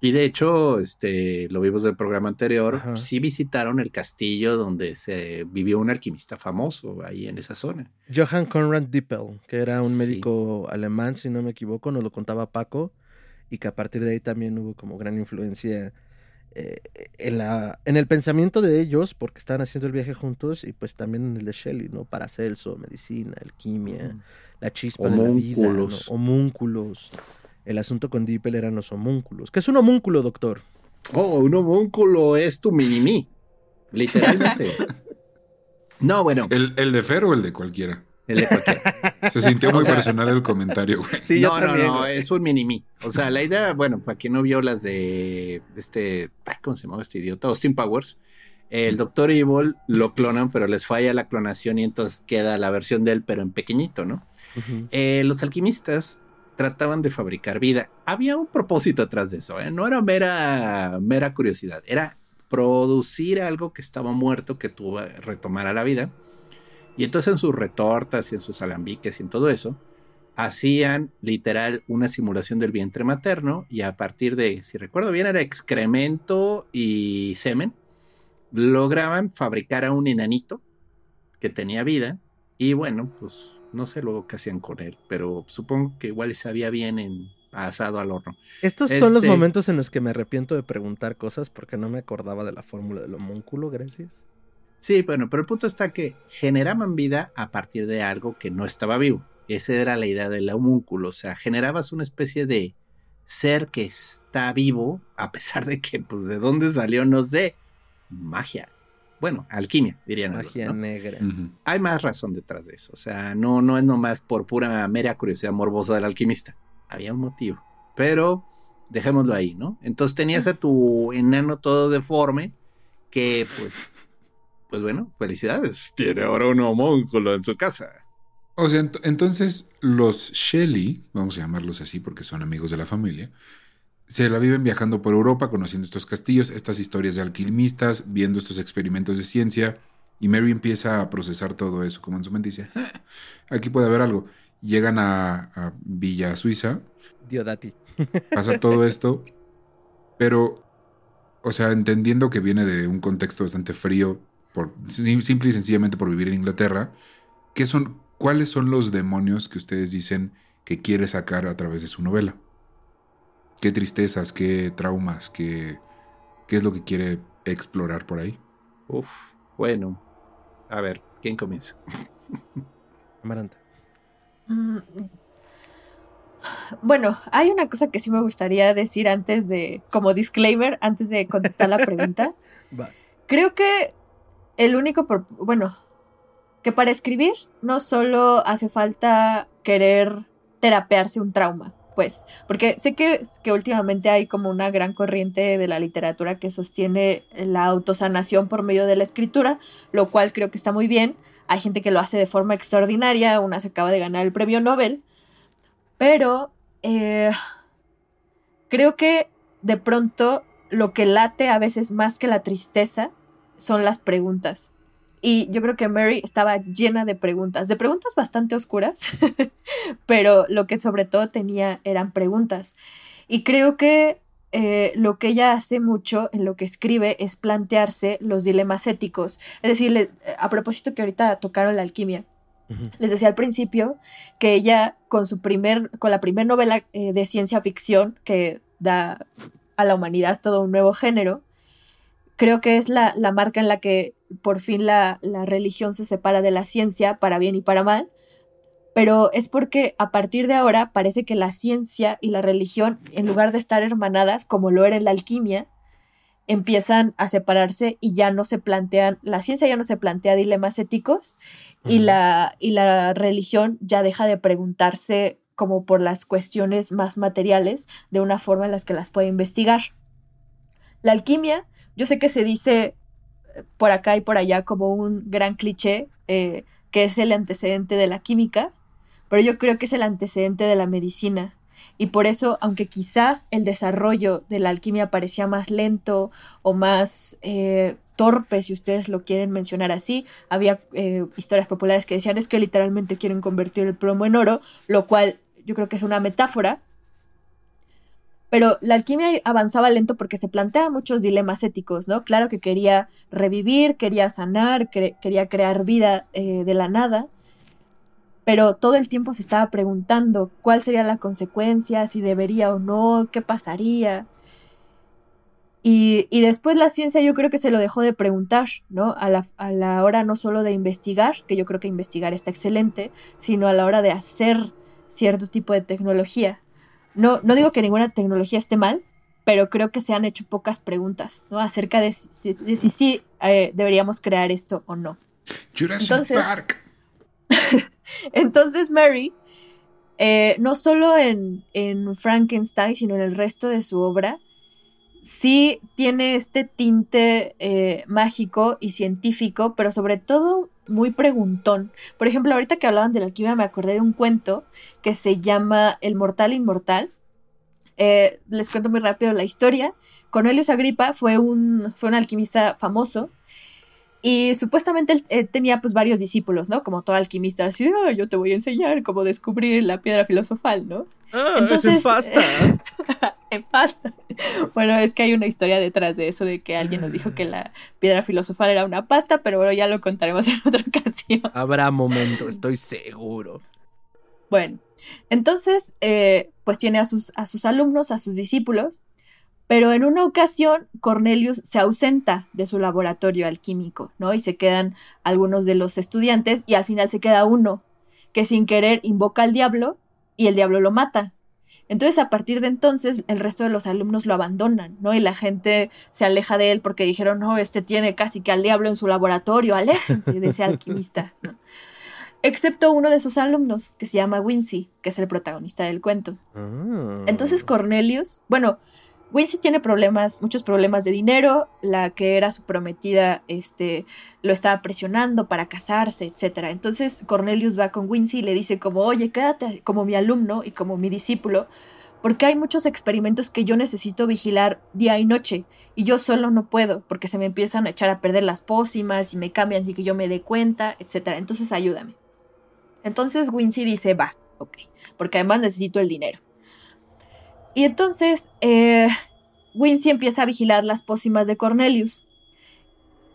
Y de hecho, este, lo vimos del programa anterior, Ajá. sí visitaron el castillo donde se vivió un alquimista famoso ahí en esa zona. Johann Conrad Dippel, que era un Sí. médico alemán, si no me equivoco, nos lo contaba Paco, y que a partir de ahí también hubo como gran influencia eh, en, la, en el pensamiento de ellos, porque estaban haciendo el viaje juntos, y pues también en el de Shelley, ¿no? Paracelso, medicina, alquimia, la chispa de la vida, ¿no? Homúnculos. homúnculos. El asunto con Dippel eran los homúnculos. ¿Qué es un homúnculo, doctor? Oh, un homúnculo es tu mini-mí, literalmente. no, bueno, ¿El, ¿El de Fer o el de cualquiera? El de cualquiera. Se sintió muy O sea- personal el comentario, güey. Sí, no, no, también, no, güey. es un mini-me. O sea, la idea, bueno, para quien no vio las de este, ¿cómo se llamaba este idiota? Austin Powers. El Doctor Evil lo clonan, pero les falla la clonación y entonces queda la versión de él, pero en pequeñito, ¿no? Eh, los alquimistas trataban de fabricar vida. Había un propósito atrás de eso, ¿eh? No era mera, mera curiosidad, era producir algo que estaba muerto, que tuvo retomara la vida. Y entonces en sus retortas y en sus alambiques y en todo eso, hacían literal una simulación del vientre materno y a partir de, si recuerdo bien, era excremento y semen, lograban fabricar a un enanito que tenía vida y bueno, pues no sé luego qué hacían con él, pero supongo que igual sabía bien en asado al horno. Estos son los Este- momentos en los que me arrepiento de preguntar cosas porque no me acordaba de la fórmula del homúnculo, gracias. Sí, bueno, pero el punto está que generaban vida a partir de algo que no estaba vivo. Esa era la idea del homúnculo, o sea, generabas una especie de ser que está vivo a pesar de que, pues, de dónde salió, no sé, magia. Bueno, alquimia, dirían. Magia ¿no? negra. Hay más razón detrás de eso, o sea, no, no es nomás por pura mera curiosidad morbosa del alquimista. Había un motivo, pero dejémoslo ahí, ¿no? Entonces tenías a tu enano todo deforme que, pues, pues bueno, felicidades. Tiene ahora un homúnculo en su casa. O sea, ent- entonces los Shelley, vamos a llamarlos así porque son amigos de la familia, se la viven viajando por Europa, conociendo estos castillos, estas historias de alquimistas, viendo estos experimentos de ciencia, y Mary empieza a procesar todo eso, como en su mente dice, "Ah, aquí puede haber algo. Llegan a, a Villa Suiza, Diodati. pasa todo esto, pero, o sea, entendiendo que viene de un contexto bastante frío, por, sim- simple y sencillamente por vivir en Inglaterra, ¿qué son, ¿cuáles son los demonios que ustedes dicen que quiere sacar a través de su novela? ¿Qué tristezas, qué traumas, qué, qué es lo que quiere explorar por ahí? Uf, bueno. A ver, ¿quién comienza? Amaranta. Mm, Bueno, hay una cosa que sí me gustaría decir antes de, como disclaimer, antes de contestar la pregunta. Va. Creo que el único, por- bueno, que para escribir no solo hace falta querer terapearse un trauma, pues, porque sé que, que últimamente hay como una gran corriente de la literatura que sostiene la autosanación por medio de la escritura, lo cual creo que está muy bien. Hay gente que lo hace de forma extraordinaria, una se acaba de ganar el premio Nobel, pero eh, creo que de pronto lo que late a veces más que la tristeza son las preguntas. Y yo creo que Mary estaba llena de preguntas, de preguntas bastante oscuras, pero lo que sobre todo tenía eran preguntas. Y creo que eh, lo que ella hace mucho en lo que escribe es plantearse los dilemas éticos. Es decir, le- a propósito que ahorita tocaron la alquimia, Ujú. les decía al principio que ella con su primer, con la primera novela eh, de ciencia ficción que da a la humanidad todo un nuevo género, creo que es la, la marca en la que por fin la, la religión se separa de la ciencia para bien y para mal, pero es porque a partir de ahora parece que la ciencia y la religión, en lugar de estar hermanadas, como lo era la alquimia, empiezan a separarse y ya no se plantean, la ciencia ya no se plantea dilemas éticos y, la, y la religión ya deja de preguntarse como por las cuestiones más materiales de una forma en las que las puede investigar. La alquimia, yo sé que se dice eh, por acá y por allá como un gran cliché, eh, que es el antecedente de la química, pero yo creo que es el antecedente de la medicina. Y por eso, aunque quizá el desarrollo de la alquimia parecía más lento o más eh, torpe, si ustedes lo quieren mencionar así, había eh, historias populares que decían es que literalmente quieren convertir el plomo en oro, lo cual yo creo que es una metáfora. Pero la alquimia avanzaba lento porque se plantea muchos dilemas éticos, ¿no? Claro que quería revivir, quería sanar, quería crear vida eh, de la nada, pero todo el tiempo se estaba preguntando cuál sería la consecuencia, si debería o no, qué pasaría. Y, y después la ciencia yo creo que se lo dejó de preguntar, ¿no? A la, a la hora no solo de investigar, que yo creo que investigar está excelente, sino a la hora de hacer cierto tipo de tecnología. No, no digo que ninguna tecnología esté mal, pero creo que se han hecho pocas preguntas, ¿no? Acerca de si, de si eh, deberíamos crear esto o no. Jurassic Entonces- Park. Entonces Mary, eh, no solo en, en Frankenstein, sino en el resto de su obra, sí tiene este tinte eh, mágico y científico, pero sobre todo muy preguntón. Por ejemplo, ahorita que hablaban de la alquimia me acordé de un cuento que se llama El Mortal Inmortal. Eh, les cuento muy rápido la historia. Cornelius Agripa fue un, fue un alquimista famoso y supuestamente él eh, tenía pues varios discípulos, ¿no? Como todo alquimista, así, yo te voy a enseñar cómo descubrir la piedra filosofal, ¿no? Ah, Entonces, es en pasta. en pasta. Bueno, es que hay una historia detrás de eso, de que alguien nos dijo que la piedra filosofal era una pasta, pero bueno, ya lo contaremos en otra ocasión. Habrá momento, estoy seguro. Bueno, entonces, eh, pues tiene a sus, a sus alumnos, a sus discípulos, pero en una ocasión, Cornelius se ausenta de su laboratorio alquímico, ¿no? Y se quedan algunos de los estudiantes y al final se queda uno, que sin querer invoca al diablo y el diablo lo mata. Entonces, a partir de entonces, el resto de los alumnos lo abandonan, ¿no? Y la gente se aleja de él porque dijeron, no, este tiene casi que al diablo en su laboratorio, aléjense de ese alquimista, ¿no? Excepto uno de sus alumnos, que se llama Wincy, que es el protagonista del cuento. Ah. Entonces, Cornelius, bueno, Wincy tiene problemas, muchos problemas de dinero, la que era su prometida, este, lo estaba presionando para casarse, etc. Entonces Cornelius va con Wincy y le dice como, oye, quédate como mi alumno y como mi discípulo, porque hay muchos experimentos que yo necesito vigilar día y noche, y yo solo no puedo, porque se me empiezan a echar a perder las pócimas y me cambian sin que yo me dé cuenta, etc. Entonces ayúdame. Entonces Wincy dice, va, ok, porque además necesito el dinero. Y entonces eh, Wincy empieza a vigilar las pócimas de Cornelius.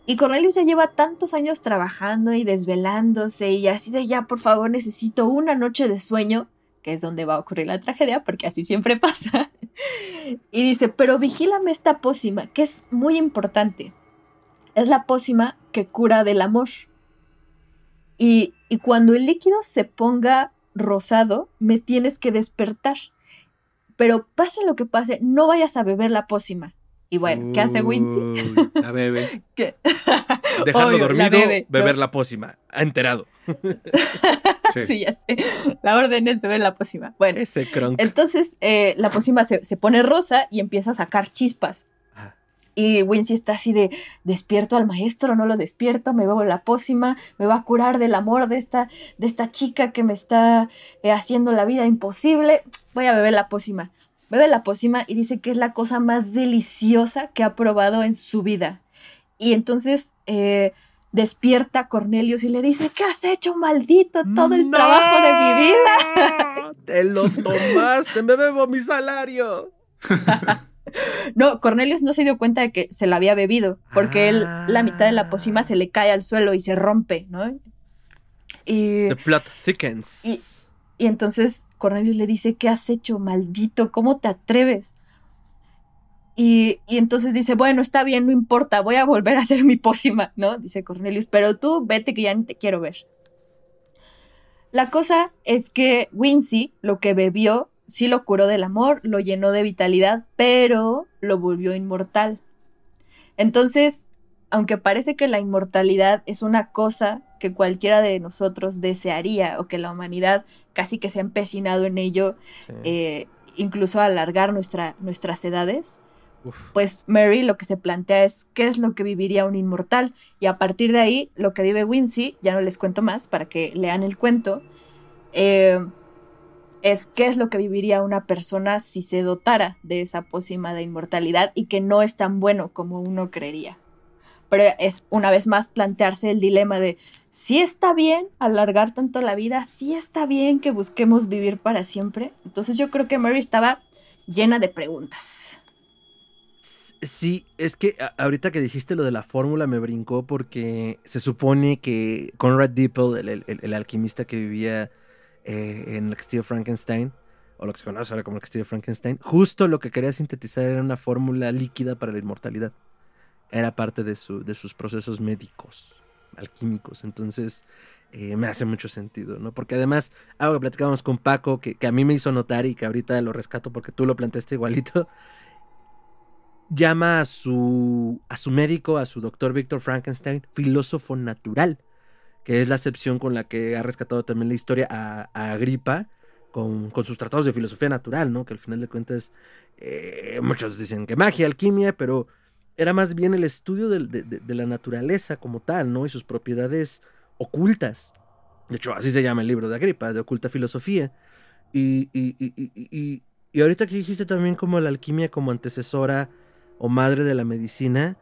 Y Cornelius ya lleva tantos años trabajando y desvelándose y así de ya, por favor, necesito una noche de sueño, que es donde va a ocurrir la tragedia, porque así siempre pasa. y dice, pero vigílame esta pócima, que es muy importante. Es la pócima que cura del amor. Y, y cuando el líquido se ponga rosado, me tienes que despertar pero pase lo que pase, no vayas a beber la pócima. Y bueno, ¿qué hace Wincy? La bebe. Dejarlo dormido, beber la pócima. Ha enterado. sí. ya sé. La orden es beber la pócima. Bueno, Ese entonces eh, la pócima se, se, pone rosa y empieza a sacar chispas. Y Wincy está así de, despierto al maestro, no lo despierto, me bebo la pócima, me va a curar del amor de esta, de esta chica que me está eh, haciendo la vida imposible voy a beber la pócima. Bebe la pócima y dice que es la cosa más deliciosa que ha probado en su vida. Y entonces eh, despierta Cornelius y le dice, ¿qué has hecho, maldito? Todo el trabajo de mi vida. Te lo tomaste, me bebo mi salario. no, Cornelius no se dio cuenta de que se la había bebido, porque él, la mitad de la pócima se le cae al suelo y se rompe, ¿no? Y, The plot thickens. Y, y entonces Cornelius le dice, ¿qué has hecho, maldito? ¿Cómo te atreves? Y, entonces dice, bueno, está bien, no importa, voy a volver a hacer mi pócima, ¿no? Dice Cornelius, pero tú vete que ya ni te quiero ver. La cosa es que Wincy, lo que bebió, sí lo curó del amor, lo llenó de vitalidad, pero lo volvió inmortal. Entonces, aunque parece que la inmortalidad es una cosa que cualquiera de nosotros desearía o que la humanidad casi que se ha empecinado en ello, eh, incluso alargar nuestra, nuestras edades, pues Mary lo que se plantea es qué es lo que viviría un inmortal. Y a partir de ahí lo que vive Wincy, ya no les cuento más para que lean el cuento, eh, es qué es lo que viviría una persona si se dotara de esa pócima de inmortalidad y que no es tan bueno como uno creería pero es una vez más plantearse el dilema de si está bien alargar tanto la vida, si está bien que busquemos vivir para siempre. Entonces yo creo que Mary estaba llena de preguntas. Sí, es que ahorita que dijiste lo de la fórmula me brincó porque se supone que Conrad Dippel, el, alquimista que vivía eh, en el castillo Frankenstein, o lo que se conoce ahora como el castillo Frankenstein, justo lo que quería sintetizar era una fórmula líquida para la inmortalidad era parte de, su, de sus procesos médicos, alquímicos. Entonces, eh, me hace mucho sentido, ¿no? Porque además, algo que platicábamos con Paco, que, a mí me hizo notar y que ahorita lo rescato porque tú lo planteaste igualito, llama a su, a su médico, a su doctor Víctor Frankenstein, filósofo natural. Que es la excepción con la que ha rescatado también la historia a, Agripa con, con, sus tratados de filosofía natural, ¿no? Que al final de cuentas eh, muchos dicen que magia, alquimia, pero era más bien el estudio de, de, de, la naturaleza como tal, ¿no? Y sus propiedades ocultas. De hecho, así se llama el libro de Agripa, de oculta filosofía. Y, y, y, y, ahorita que dijiste también como la alquimia como antecesora o madre de la medicina,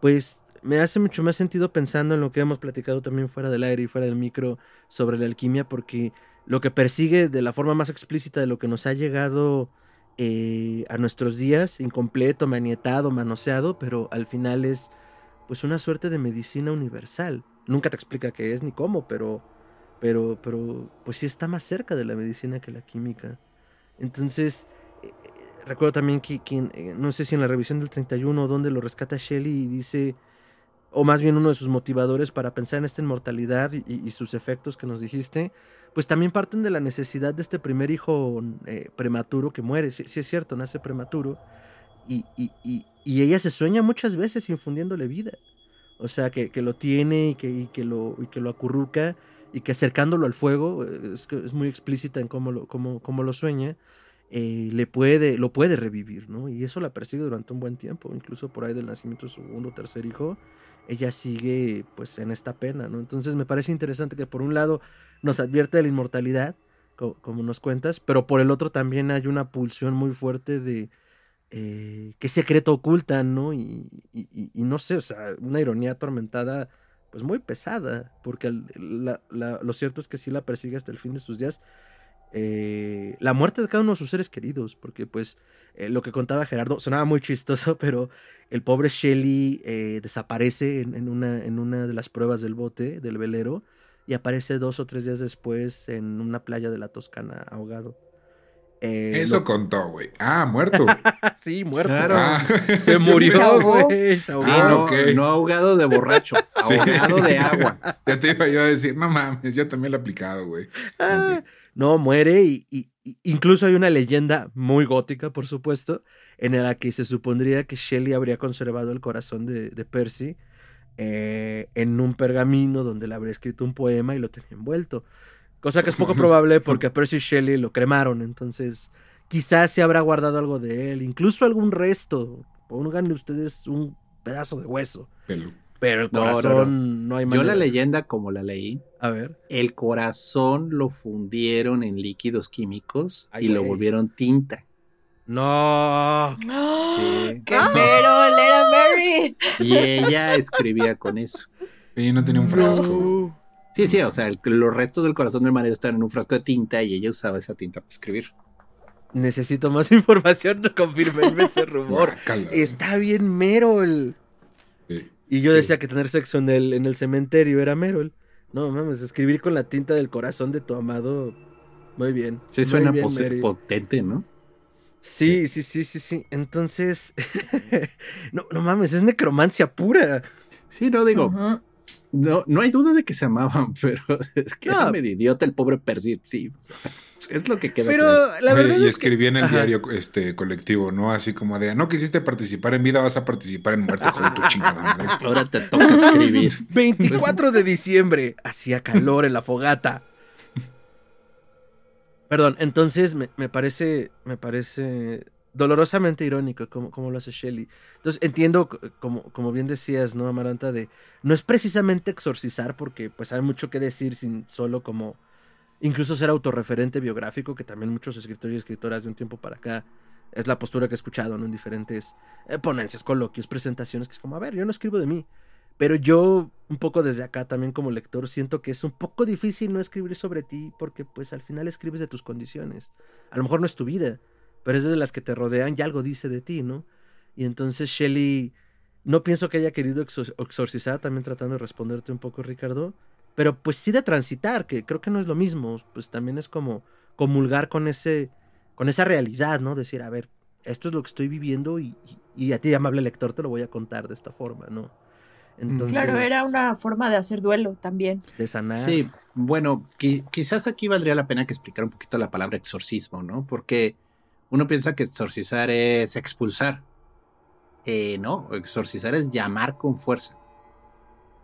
pues me hace mucho más sentido pensando en lo que hemos platicado también fuera del aire y fuera del micro sobre la alquimia, porque lo que persigue de la forma más explícita de lo que nos ha llegado eh, a nuestros días, incompleto, manietado, manoseado, pero al final es pues una suerte de medicina universal. Nunca te explica qué es ni cómo, pero, pero, pero pues sí está más cerca de la medicina que la química. Entonces, eh, recuerdo también que, eh, no sé si en la revisión del 31 donde lo rescata Shelley y dice, o más bien uno de sus motivadores para pensar en esta inmortalidad y, sus efectos que nos dijiste, pues también parten de la necesidad de este primer hijo eh, prematuro que muere. Sí, es cierto, nace prematuro. Y, y, ella se sueña muchas veces infundiéndole vida. O sea, que, que lo tiene y que, que lo, y que lo acurruca y que acercándolo al fuego, es, es muy explícita en cómo lo, cómo, cómo lo sueña, eh, le puede, lo puede revivir, ¿no? Y eso la persigue durante un buen tiempo, incluso por ahí del nacimiento de su segundo o tercer hijo, ella sigue pues en esta pena, ¿no? Entonces me parece interesante que por un lado nos advierte de la inmortalidad, como, nos cuentas, pero por el otro también hay una pulsión muy fuerte de eh, qué secreto ocultan, ¿no? Y, no sé, o sea, una ironía atormentada pues muy pesada, porque lo cierto es que sí la persigue hasta el fin de sus días, eh, la muerte de cada uno de sus seres queridos, porque pues eh, lo que contaba Gerardo sonaba muy chistoso, pero el pobre Shelly eh, desaparece en, una, en una de las pruebas del bote, del velero, y aparece dos o tres días después en una playa de la Toscana ahogado. Eso contó, güey. Ah, muerto. sí, muerto. Ah. Se murió, güey. no, no, ahogado de borracho, ahogado de agua. Ya te iba yo a decir, no mames, yo también lo he aplicado, güey. Ah, no, muere y, incluso hay una leyenda muy gótica, por supuesto, en la que se supondría que Shelley habría conservado el corazón de, Percy eh, en un pergamino donde le habría escrito un poema y lo tenía envuelto. Cosa que es poco probable porque a Percy Shelley lo cremaron, entonces quizás se habrá guardado algo de él, incluso algún resto. Pónganle ustedes un pedazo de hueso. Pero el corazón no, hay Yo la leyenda, como la leí, a ver. El corazón lo fundieron en líquidos químicos y lo volvieron tinta. No. Sí. ¡Qué pero era Mary! Y ella escribía con eso. Y no tenía un frasco. Sí, sí, o sea, los restos del corazón del marido están en un frasco de tinta y ella usaba esa tinta para escribir. Necesito más información, no confirmenme ese rumor. Está bien Merol. Y yo decía que tener sexo en el, en el cementerio era Merol. No mames, escribir con la tinta del corazón de tu amado. Muy bien. Sí, suena potente, ¿no? Sí, sí, sí, sí, sí. Entonces, no, no mames, es necromancia pura. Sí, no digo. No, no hay duda de que se amaban, pero es que era medio idiota el pobre Percy. Sí, es lo que queda. Pero la verdad y escribí en el diario este colectivo, ¿no? Así como de, no quisiste participar en vida, vas a participar en muerte, con tu chingada madre. Ahora te toca escribir. 24 de diciembre, hacía calor en la fogata. Perdón, entonces me, parece, me parece dolorosamente irónico como, como, lo hace Shelley. Entonces entiendo, como, como bien decías, ¿no, Amaranta? De, no es precisamente exorcizar porque pues hay mucho que decir sin solo como incluso ser autorreferente biográfico, que también muchos escritores y escritoras de un tiempo para acá es la postura que he escuchado en diferentes eh, ponencias, coloquios, presentaciones, que es como, a ver, yo no escribo de mí. Pero yo, un poco desde acá también como lector, siento que es un poco difícil no escribir sobre ti porque pues al final escribes de tus condiciones. A lo mejor no es tu vida, pero es de las que te rodean y algo dice de ti, ¿no? Y entonces Shelley, no pienso que haya querido exorcizar, también tratando de responderte un poco, Ricardo, pero pues sí de transitar, que creo que no es lo mismo, pues también es como comulgar con ese, con esa realidad, ¿no? Decir, a ver, esto es lo que estoy viviendo y, a ti, amable lector, te lo voy a contar de esta forma, ¿no? Entonces, claro, era una forma de hacer duelo también. De sanar. Sí, bueno, quizás aquí valdría la pena que explicar un poquito la palabra exorcismo, ¿no? Porque uno piensa que exorcizar es expulsar. Eh, no, exorcizar es llamar con fuerza.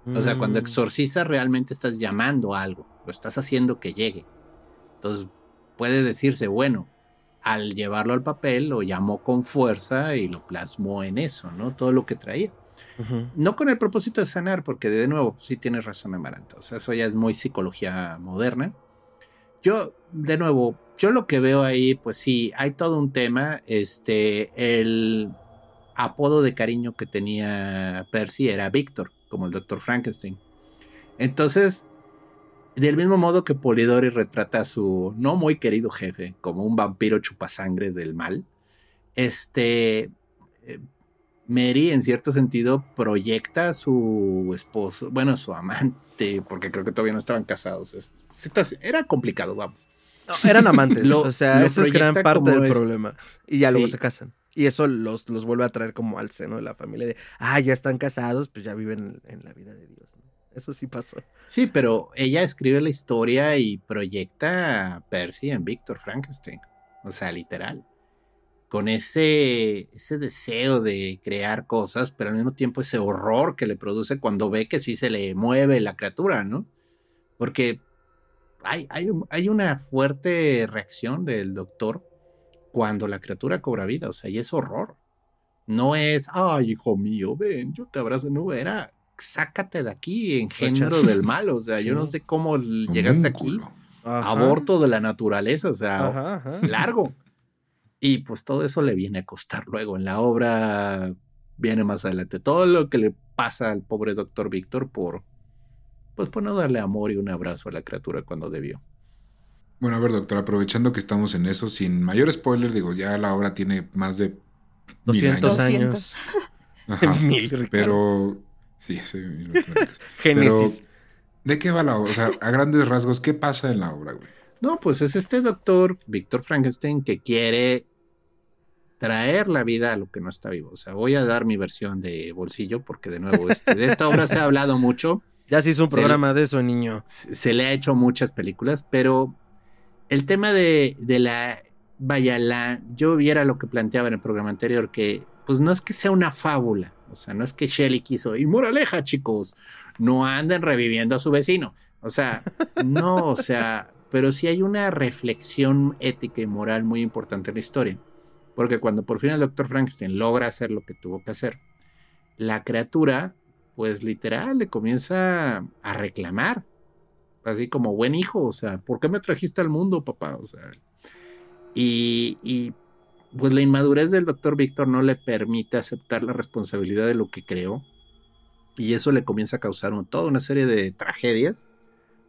O sea, cuando Mm. exorcizas realmente estás llamando a algo, lo estás haciendo que llegue. Entonces puede decirse, bueno, al llevarlo al papel lo llamó con fuerza y lo plasmó en eso, ¿no? Todo lo que traía. No con el propósito de sanar, porque de nuevo, sí tienes razón, Amaranta. O sea, eso ya es muy psicología moderna. Yo, de nuevo, yo lo que veo ahí, pues sí, hay todo un tema. Este, el apodo de cariño que tenía Percy era Víctor, como el Dr. Frankenstein. Entonces, del mismo modo que Polidori retrata a su no muy querido jefe como un vampiro chupasangre del mal, este. eh, Mary, en cierto sentido, proyecta a su esposo, bueno, su amante, porque creo que todavía no estaban casados. Es- era complicado, vamos. No, eran amantes. Lo- o sea, eso es gran parte del es- problema. Y ya luego se casan. Y eso los, los vuelve a traer como al seno de la familia de, ah, ya están casados, pues ya viven en la vida de Dios. Eso sí pasó. Sí, pero ella escribe la historia y proyecta a Percy en Víctor Frankenstein. O sea, literal. Con ese, ese deseo de crear cosas, pero al mismo tiempo ese horror que le produce cuando ve que sí se le mueve la criatura, ¿no? Porque hay, hay, hay una fuerte reacción del doctor cuando la criatura cobra vida, o sea, y es horror. No es, ay, hijo mío, ven, yo te abrazo, no, era, sácate de aquí, engendro del mal, o sea, yo no sé cómo llegaste aquí. Ajá. aborto de la naturaleza, o sea, Ajá, ajá. largo. Y pues todo eso le viene a costar luego. En la obra viene más adelante. Todo lo que le pasa al pobre doctor Víctor por, pues por no darle amor y un abrazo a la criatura cuando debió. Bueno, a ver, doctor, aprovechando que estamos en eso, sin mayor spoiler, digo, ya la obra tiene más de mil 200 años. años. 200. Ajá. Mil. Pero, sí, sí. Génesis. ¿De qué va la obra? O sea, a grandes rasgos, ¿qué pasa en la obra, güey? No, pues es este doctor, Víctor Frankenstein, que quiere traer la vida a lo que no está vivo. O sea, voy a dar mi versión de bolsillo, porque de nuevo, este, de esta obra se ha hablado mucho. Ya se hizo un Se- programa de eso, niño. se se le ha hecho muchas películas, pero el tema de, la, vaya, yo viera lo que planteaba en el programa anterior, que pues no es que sea una fábula, o sea, no es que Shelley quiso, y moraleja, chicos, no anden reviviendo a su vecino, o sea, no, o sea, pero sí hay una reflexión ética y moral muy importante en la historia, porque cuando por fin el doctor Frankenstein logra hacer lo que tuvo que hacer, la criatura, pues literal, le comienza a reclamar, así como buen hijo, o sea, ¿por qué me trajiste al mundo, papá? O sea, y, y, pues la inmadurez del doctor Víctor no le permite aceptar la responsabilidad de lo que creó, y eso le comienza a causar un- toda una serie de tragedias,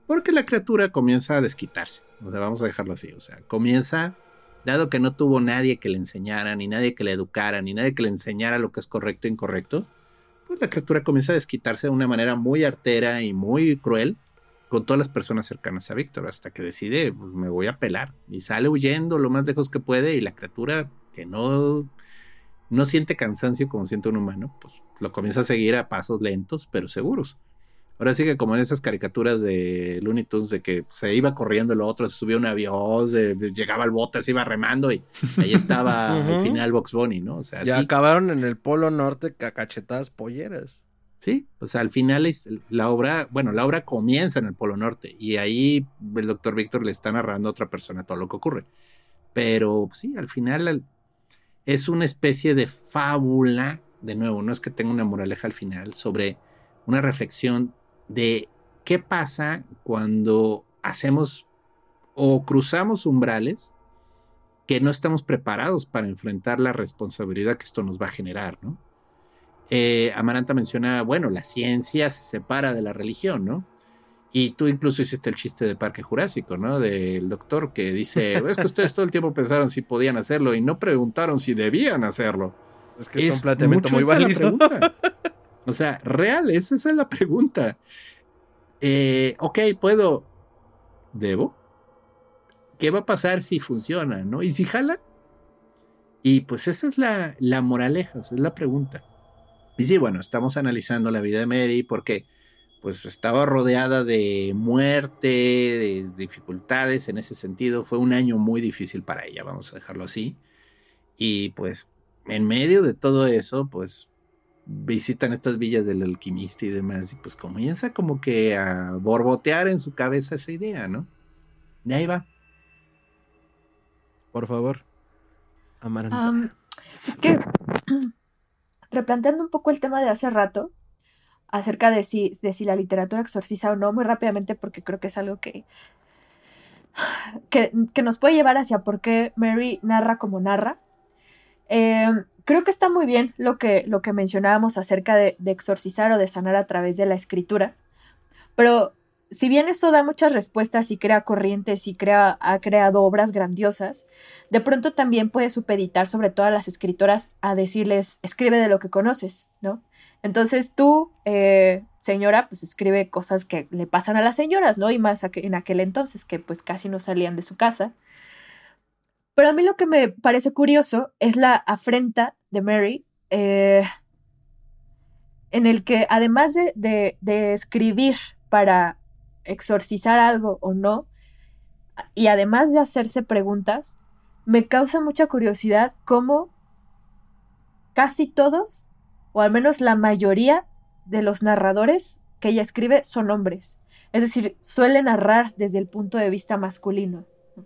porque la criatura comienza a desquitarse, o sea, vamos a dejarlo así, o sea, comienza, dado que no tuvo nadie que le enseñara, ni nadie que le educara, ni nadie que le enseñara lo que es correcto e incorrecto, pues la criatura comienza a desquitarse de una manera muy artera y muy cruel con todas las personas cercanas a Víctor, hasta que decide, pues, me voy a pelar, y sale huyendo lo más lejos que puede, y la criatura que no, no siente cansancio como siente un humano, pues lo comienza a seguir a pasos lentos, pero seguros. Ahora sí que como en esas caricaturas de Looney Tunes de que se iba corriendo el otro, se subía un avión, se- llegaba al bote, se iba remando y ahí estaba al final Box Bunny, ¿no? O sea, Ya sí, acabaron en el Polo Norte a cachetadas polleras. Sí, o sea, al final es la obra, bueno, la obra comienza en el Polo Norte y ahí el doctor Víctor le está narrando a otra persona todo lo que ocurre. Pero sí, al final al- es una especie de fábula, de nuevo, no es que tenga una moraleja al final, sobre una reflexión de qué pasa cuando hacemos o cruzamos umbrales que no estamos preparados para enfrentar la responsabilidad que esto nos va a generar, ¿no? Eh, Amaranta menciona, bueno, la ciencia se separa de la religión, ¿no? Y tú incluso hiciste el chiste del Parque Jurásico, ¿no? Del doctor que dice, es que ustedes todo el tiempo pensaron si podían hacerlo y no preguntaron si debían hacerlo. Es que es, un planteamiento muy válido. O sea, real, esa, esa es la pregunta. Eh, ok, puedo. ¿Debo? ¿Qué va a pasar si funciona, no? ¿Y si jala? Y pues esa es la, la moraleja, esa es la pregunta. Y sí, bueno, estamos analizando la vida de Mary porque pues estaba rodeada de muerte, de dificultades en ese sentido. Fue un año muy difícil para ella, vamos a dejarlo así. Y pues en medio de todo eso, pues visitan estas villas del alquimista y demás, y pues comienza como que a borbotear en su cabeza esa idea, ¿no? Y ahí va. Por favor. Amaranta. Am, es que, replanteando un poco el tema de hace rato, acerca de si, de si la literatura exorciza o no, muy rápidamente, porque creo que es algo que, que, nos puede llevar hacia por qué Mary narra como narra. Eh, creo que está muy bien lo que, lo que mencionábamos acerca de, de exorcizar o de sanar a través de la escritura, pero si bien eso da muchas respuestas y crea corrientes y crea, ha creado obras grandiosas, de pronto también puede supeditar sobre todo a las escritoras a decirles, escribe de lo que conoces, ¿no? Entonces tú, eh, señora, pues escribe cosas que le pasan a las señoras, ¿no? Y más en aquel entonces, que pues casi no salían de su casa. Pero a mí lo que me parece curioso es la afrenta de Mary, eh, en el que además de, de- de escribir para exorcizar algo o no, y además de hacerse preguntas, me causa mucha curiosidad cómo casi todos, o al menos la mayoría de los narradores que ella escribe son hombres. Es decir, suele narrar desde el punto de vista masculino. ¿no?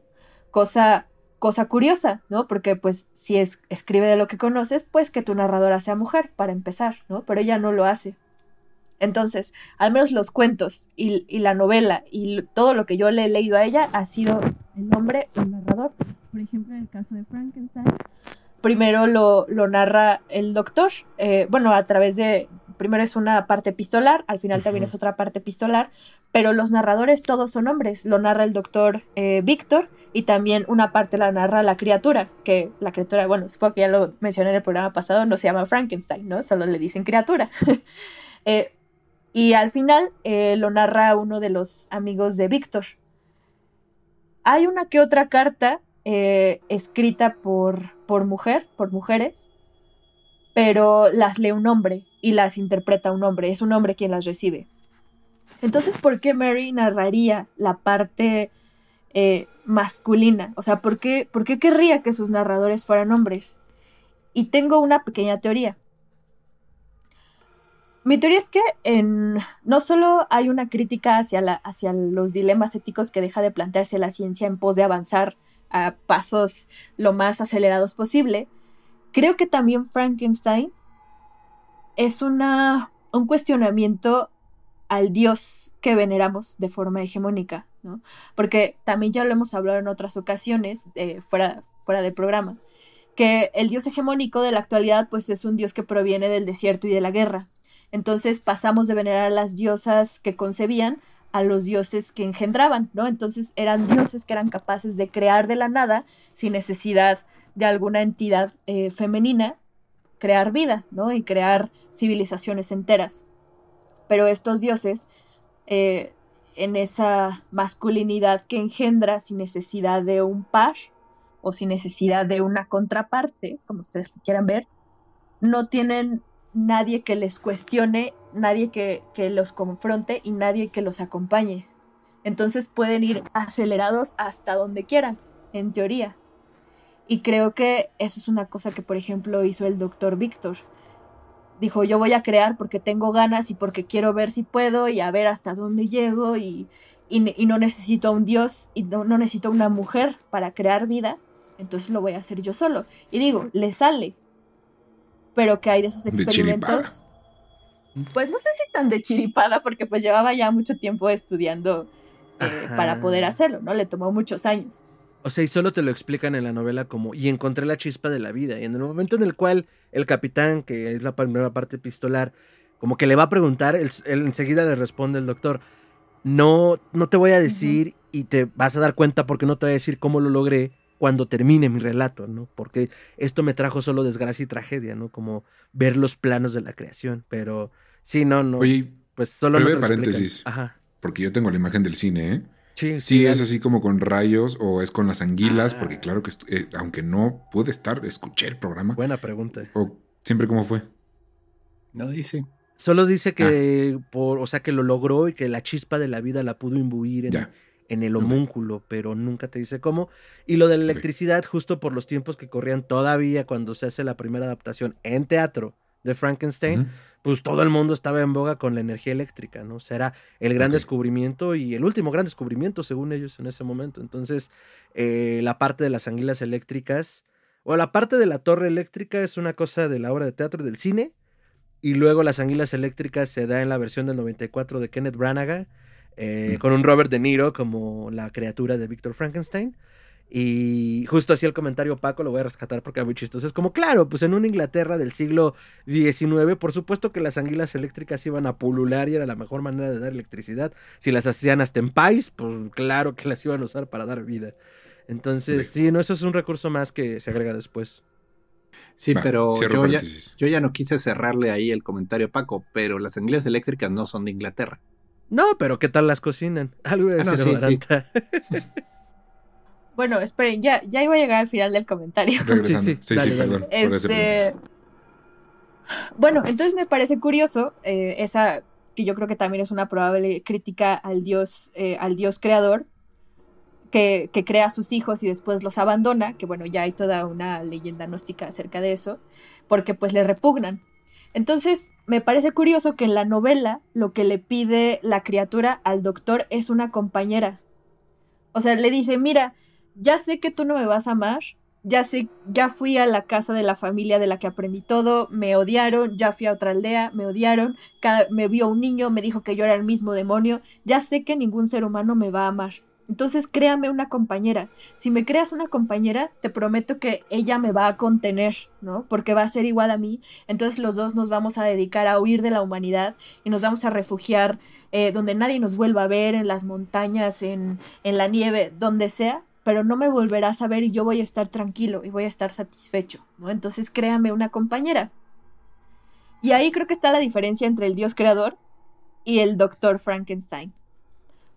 Cosa, cosa curiosa, ¿no? Porque pues si es, escribe de lo que conoces, pues que tu narradora sea mujer, para empezar, ¿no? Pero ella no lo hace. Entonces, al menos los cuentos y, y la novela y todo lo que yo le he leído a ella ha sido el hombre, el narrador. Por ejemplo, en el caso de Frankenstein, primero lo, lo narra el doctor, eh, bueno, a través de, primero es una parte epistolar, al final también es otra parte epistolar, pero los narradores todos son hombres, lo narra el doctor eh, Víctor y también una parte la narra la criatura, que la criatura, bueno, supongo que ya lo mencioné en el programa pasado, no se llama Frankenstein, ¿no? Solo le dicen criatura. Eh, y al final eh, lo narra uno de los amigos de Víctor. Hay una que otra carta eh, escrita por, por mujer, por mujeres, pero las lee un hombre y las interpreta un hombre, es un hombre quien las recibe. Entonces, ¿por qué Mary narraría la parte eh, masculina? O sea, ¿por qué, ¿por qué querría que sus narradores fueran hombres? Y tengo una pequeña teoría. Mi teoría es que no solo hay una crítica hacia, los dilemas éticos que deja de plantearse la ciencia en pos de avanzar a pasos lo más acelerados posible, creo que también Frankenstein es un cuestionamiento al dios que veneramos de forma hegemónica, ¿no? Porque también ya lo hemos hablado en otras ocasiones, eh, fuera, fuera del programa, que el dios hegemónico de la actualidad pues es un dios que proviene del desierto y de la guerra. Entonces pasamos de venerar a las diosas que concebían a los dioses que engendraban, ¿no? Entonces eran dioses que eran capaces de crear de la nada sin necesidad de alguna entidad eh, femenina, crear vida, ¿no? Y crear civilizaciones enteras. Pero estos dioses, eh, en esa masculinidad que engendra sin necesidad de un par o sin necesidad de una contraparte, como ustedes quieran ver, no tienen nadie que les cuestione, nadie que, que, los confronte y nadie que los acompañe. Entonces pueden ir acelerados hasta donde quieran, en teoría. Y creo que eso es una cosa que, por ejemplo, hizo el doctor Víctor. Dijo, yo voy a crear porque tengo ganas y porque quiero ver si puedo y a ver hasta dónde llego y, y, no necesito a un dios y no, no necesito una mujer para crear vida, entonces lo voy a hacer yo solo. Y digo, le sale, pero que hay de esos experimentos. De pues no sé si tan de chiripada, porque pues llevaba ya mucho tiempo estudiando eh, para poder hacerlo, ¿no? Le tomó muchos años. O sea, y solo te lo explican en la novela como, y encontré la chispa de la vida. Y en el momento en el cual el capitán, que es la primera parte epistolar, como que le va a preguntar, él, él enseguida le responde el doctor, no, no te voy a decir uh -huh. y te vas a dar cuenta porque no te voy a decir cómo lo logré cuando termine mi relato, ¿no? Porque esto me trajo solo desgracia y tragedia, ¿no? Como ver los planos de la creación, pero sí, no, no. Oye, pues solo breve no paréntesis, Ajá. porque yo tengo la imagen del cine, ¿eh? Sí, sí, sí es así como con rayos o es con las anguilas, ah. porque claro que, eh, aunque no pude estar, escuché el programa. Buena pregunta. O siempre cómo fue. No dice. Solo dice que, ah. por, o sea, que lo logró y que la chispa de la vida la pudo imbuir en, ya. En el homúnculo, okay. pero nunca te dice cómo. Y lo de la electricidad, okay. justo por los tiempos que corrían todavía cuando se hace la primera adaptación en teatro de Frankenstein, pues todo el mundo estaba en boga con la energía eléctrica, ¿no? O sea, era el gran descubrimiento y el último gran descubrimiento, según ellos, en ese momento. Entonces, eh, la parte de las anguilas eléctricas, o la parte de la torre eléctrica es una cosa de la obra de teatro y del cine, y luego las anguilas eléctricas se da en la versión del 94 de Kenneth Branagh, eh, Mm. con un Robert De Niro como la criatura de Víctor Frankenstein. Y justo así el comentario Paco lo voy a rescatar porque era muy chistoso. Es como, claro, pues en una Inglaterra del siglo XIX, por supuesto que las anguilas eléctricas iban a pulular y era la mejor manera de dar electricidad. Si las hacían hasta en país, pues claro que las iban a usar para dar vida. Entonces, Sí. sí, no, eso es un recurso más que se agrega después. Sí, Va, pero yo ya, yo ya no quise cerrarle ahí el comentario a Paco, pero las anguilas eléctricas no son de Inglaterra. No, pero ¿qué tal las cocinan? Algo a Ah, no, sí, sí. Bueno, esperen, ya, ya iba a llegar al final del comentario. Regresando. Sí, Sí, sí, sí, dale, dale. perdón. Este, bueno, entonces me parece curioso eh, esa que yo creo que también es una probable crítica al dios, eh, al dios creador, que, que crea a sus hijos y después los abandona, que bueno, ya hay toda una leyenda gnóstica acerca de eso, porque pues le repugnan. Entonces, me parece curioso que en la novela lo que le pide la criatura al doctor es una compañera. O sea, le dice, mira, ya sé que tú no me vas a amar, ya sé, ya fui a la casa de la familia de la que aprendí todo, me odiaron, ya fui a otra aldea, me odiaron, me vio un niño, me dijo que yo era el mismo demonio, ya sé que ningún ser humano me va a amar. Entonces créame una compañera. Si me creas una compañera, te prometo que ella me va a contener, ¿no? Porque va a ser igual a mí. Entonces los dos nos vamos a dedicar a huir de la humanidad y nos vamos a refugiar eh, donde nadie nos vuelva a ver, en las montañas, en, en la nieve, donde sea, pero no me volverás a ver y yo voy a estar tranquilo y voy a estar satisfecho, ¿no? Entonces créame una compañera. Y ahí creo que está la diferencia entre el dios creador y el doctor Frankenstein.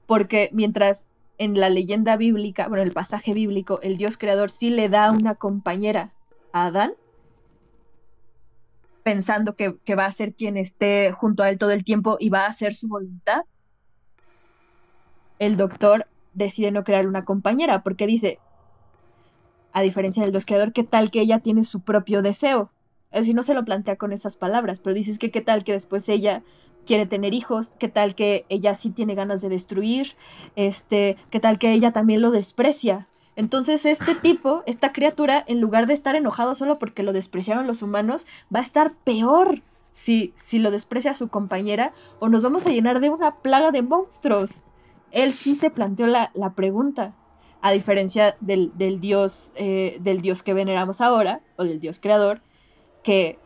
Porque mientras en la leyenda bíblica, bueno, el pasaje bíblico, el dios creador sí le da una compañera a Adán, pensando que, que va a ser quien esté junto a él todo el tiempo y va a hacer su voluntad, el doctor decide no crear una compañera porque dice, a diferencia del dios creador, ¿qué tal que ella tiene su propio deseo? Es decir, no se lo plantea con esas palabras, pero dices que qué tal que después ella quiere tener hijos, qué tal que ella sí tiene ganas de destruir, este, qué tal que ella también lo desprecia. Entonces este tipo, esta criatura, en lugar de estar enojado solo porque lo despreciaron los humanos, va a estar peor si, si lo desprecia a su compañera o nos vamos a llenar de una plaga de monstruos. Él sí se planteó la, la pregunta, a diferencia del, del dios, eh, del dios que veneramos ahora, o del dios creador, que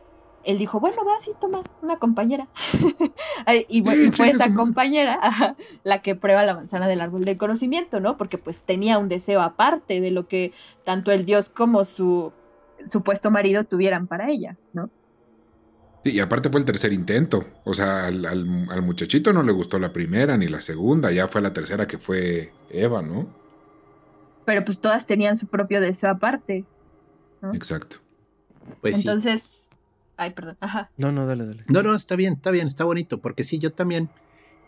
él dijo, bueno, va, sí, toma una compañera. Y, y fue esa compañera la que prueba la manzana del árbol del conocimiento, ¿no? Porque pues tenía un deseo aparte de lo que tanto el dios como su supuesto marido tuvieran para ella, ¿no? Sí, y aparte fue el tercer intento. O sea, al, al- al muchachito no le gustó la primera ni la segunda. Ya fue la tercera que fue Eva, ¿no? Pero pues todas tenían su propio deseo aparte. ¿no? Exacto. Pues sí. Entonces, ay, perdón, ajá. No, no, dale, dale. No, no, está bien, está bien, está bonito, porque sí, yo también.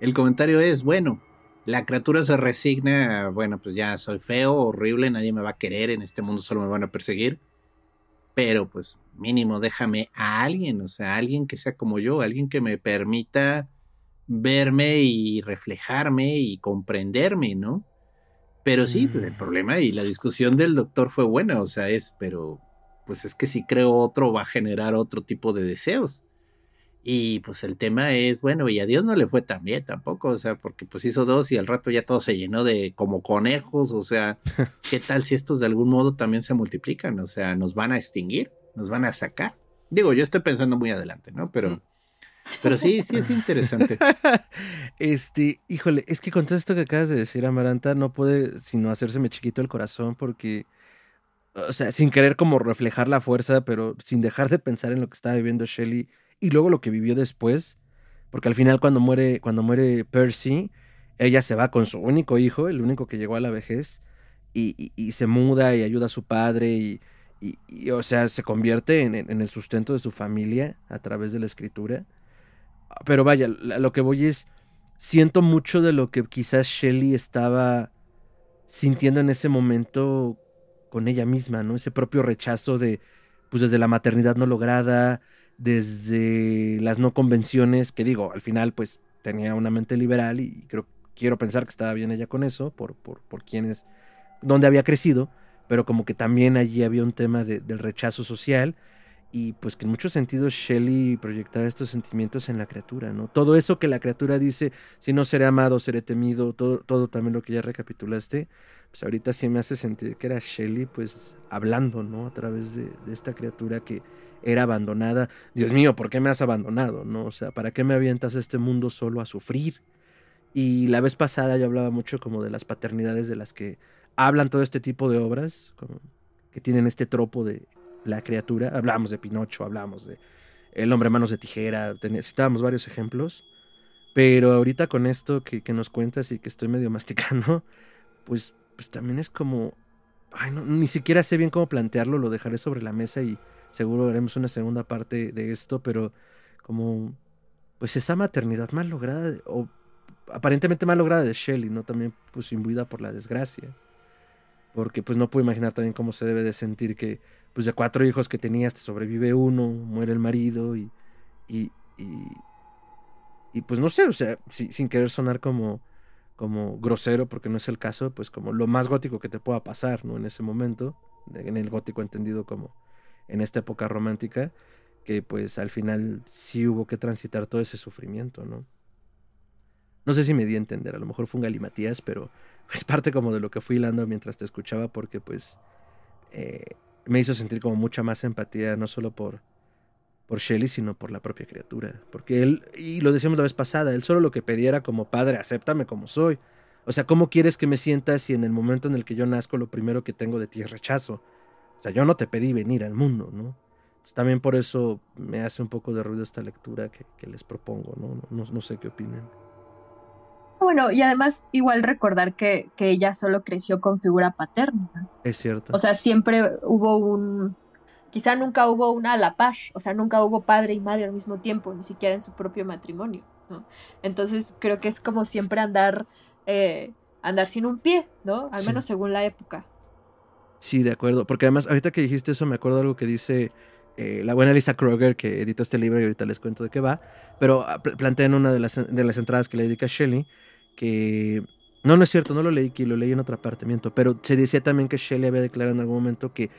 El comentario es, bueno, la criatura se resigna, bueno, pues ya soy feo, horrible, nadie me va a querer, en este mundo solo me van a perseguir, pero pues mínimo déjame a alguien, o sea, alguien que sea como yo, alguien que me permita verme y reflejarme y comprenderme, ¿no? Pero sí, pues el Mm. problema y la discusión del doctor fue buena, o sea, es, pero pues es que si creo otro va a generar otro tipo de deseos. Y pues el tema es, bueno, y a Dios no le fue tan bien tampoco, o sea, porque pues hizo dos y al rato ya todo se llenó de como conejos, o sea, ¿qué tal si estos de algún modo también se multiplican? O sea, nos van a extinguir, nos van a sacar. Digo, yo estoy pensando muy adelante, ¿no? Pero, pero sí, sí es interesante. Este, híjole, es que con todo esto que acabas de decir, Amaranta, no puede sino hacérseme chiquito el corazón porque, o sea, sin querer como reflejar la fuerza, pero sin dejar de pensar en lo que estaba viviendo Shelley y luego lo que vivió después, porque al final cuando muere, cuando muere Percy, ella se va con su único hijo, el único que llegó a la vejez, y, y- se muda y ayuda a su padre y, y- o sea, se convierte en, en el sustento de su familia a través de la escritura. Pero vaya, lo que voy es, siento mucho de lo que quizás Shelley estaba sintiendo en ese momento con ella misma, ¿no? Ese propio rechazo de, pues desde la maternidad no lograda, desde las no convenciones, que digo, al final pues tenía una mente liberal y creo, quiero pensar que estaba bien ella con eso, por, por, por quienes, donde había crecido, pero como que también allí había un tema del rechazo social y pues que en muchos sentidos Shelley proyectaba estos sentimientos en la criatura, ¿no? Todo eso que la criatura dice, si no seré amado, seré temido, todo, todo también lo que ya recapitulaste, pues ahorita sí me hace sentir que era Shelley pues hablando, ¿no? A través de, esta criatura que era abandonada. Dios mío, ¿por qué me has abandonado? ¿No? O sea, ¿para qué me avientas a este mundo solo a sufrir? Y la vez pasada yo hablaba mucho como de las paternidades de las que hablan todo este tipo de obras, como que tienen este tropo de la criatura. Hablamos de Pinocho, hablamos de El hombre manos de tijera, necesitábamos varios ejemplos. Pero ahorita con esto que, que, nos cuentas y que estoy medio masticando, pues, pues también es como... Ay, no, ni siquiera sé bien cómo plantearlo, lo dejaré sobre la mesa y seguro haremos una segunda parte de esto, pero como pues esa maternidad mal lograda, o aparentemente mal lograda de Shelley, ¿no? También pues imbuida por la desgracia. Porque pues no puedo imaginar también cómo se debe de sentir que pues de cuatro hijos que tenías te sobrevive uno, muere el marido y, y, y, pues no sé, o sea, sin querer sonar como, como grosero, porque no es el caso, pues como lo más gótico que te pueda pasar, ¿no? En ese momento, en el gótico entendido como en esta época romántica, que pues al final sí hubo que transitar todo ese sufrimiento, ¿no? No sé si me di a entender, a lo mejor fue un galimatías, pero es parte como de lo que fui hilando mientras te escuchaba, porque pues eh, me hizo sentir como mucha más empatía, no solo por, por Shelley, sino por la propia criatura. Porque él, y lo decíamos la vez pasada, él solo lo que pedía era como padre, acéptame como soy. O sea, ¿cómo quieres que me sientas si en el momento en el que yo nazco lo primero que tengo de ti es rechazo? O sea, yo no te pedí venir al mundo, ¿no? También por eso me hace un poco de ruido esta lectura que, les propongo, ¿no? ¿no? No, sé qué opinen. Bueno, y además igual recordar que, que ella solo creció con figura paterna. Es cierto. O sea, siempre hubo un... Quizá nunca hubo una a la par, o sea, nunca hubo padre y madre al mismo tiempo, ni siquiera en su propio matrimonio, ¿no? Entonces creo que es como siempre andar, eh, andar sin un pie, ¿no? Al menos según la época. Sí, de acuerdo. Porque además, ahorita que dijiste eso, me acuerdo algo que dice eh, la buena Lisa Kroger, que editó este libro y ahorita les cuento de qué va. Pero ah, plantea en una de las, de las entradas que le dedica Shelley que. No, no es cierto, no lo leí aquí, lo leí en otra parte. Pero se decía también que Shelley había declarado en algún momento que.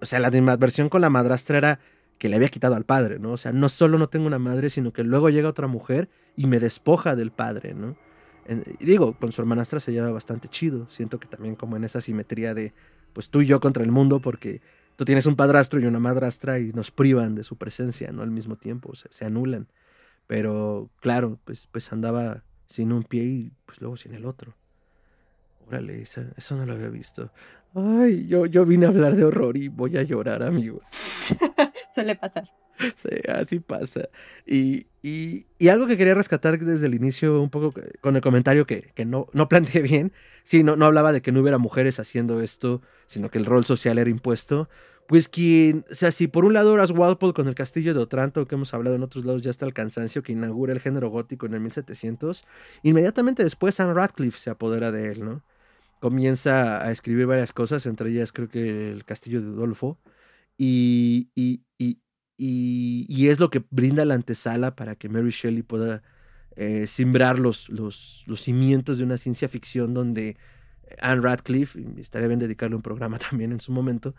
o sea, la versión con la madrastra era que le había quitado al padre, ¿no? O sea, no solo no tengo una madre, sino que luego llega otra mujer y me despoja del padre, ¿no? y digo, con su hermanastra se lleva bastante chido. Siento que también como en esa simetría de pues tú y yo contra el mundo porque tú tienes un padrastro y una madrastra y nos privan de su presencia, ¿no? Al mismo tiempo, se anulan. Pero claro, pues, pues andaba sin un pie y pues luego sin el otro. Órale, eso no lo había visto. Ay, yo, yo vine a hablar de horror y voy a llorar, amigos. Suele pasar. Sí, así pasa. Y, y, y, algo que quería rescatar desde el inicio, un poco con el comentario que, que no, no planteé bien, sí, no, no hablaba de que no hubiera mujeres haciendo esto, sino que el rol social era impuesto. Pues quien, o sea, si por un lado eras Walpole con el castillo de Otranto, que hemos hablado en otros lados ya hasta el cansancio, que inaugura el género gótico en el 1700, inmediatamente después Anne Radcliffe se apodera de él, ¿no? Comienza a escribir varias cosas, entre ellas creo que el castillo de Adolfo, y, y, y, es lo que brinda la antesala para que Mary Shelley pueda eh, simbrar los, los, los, cimientos de una ciencia ficción donde Anne Radcliffe, y estaría bien dedicarle un programa también en su momento,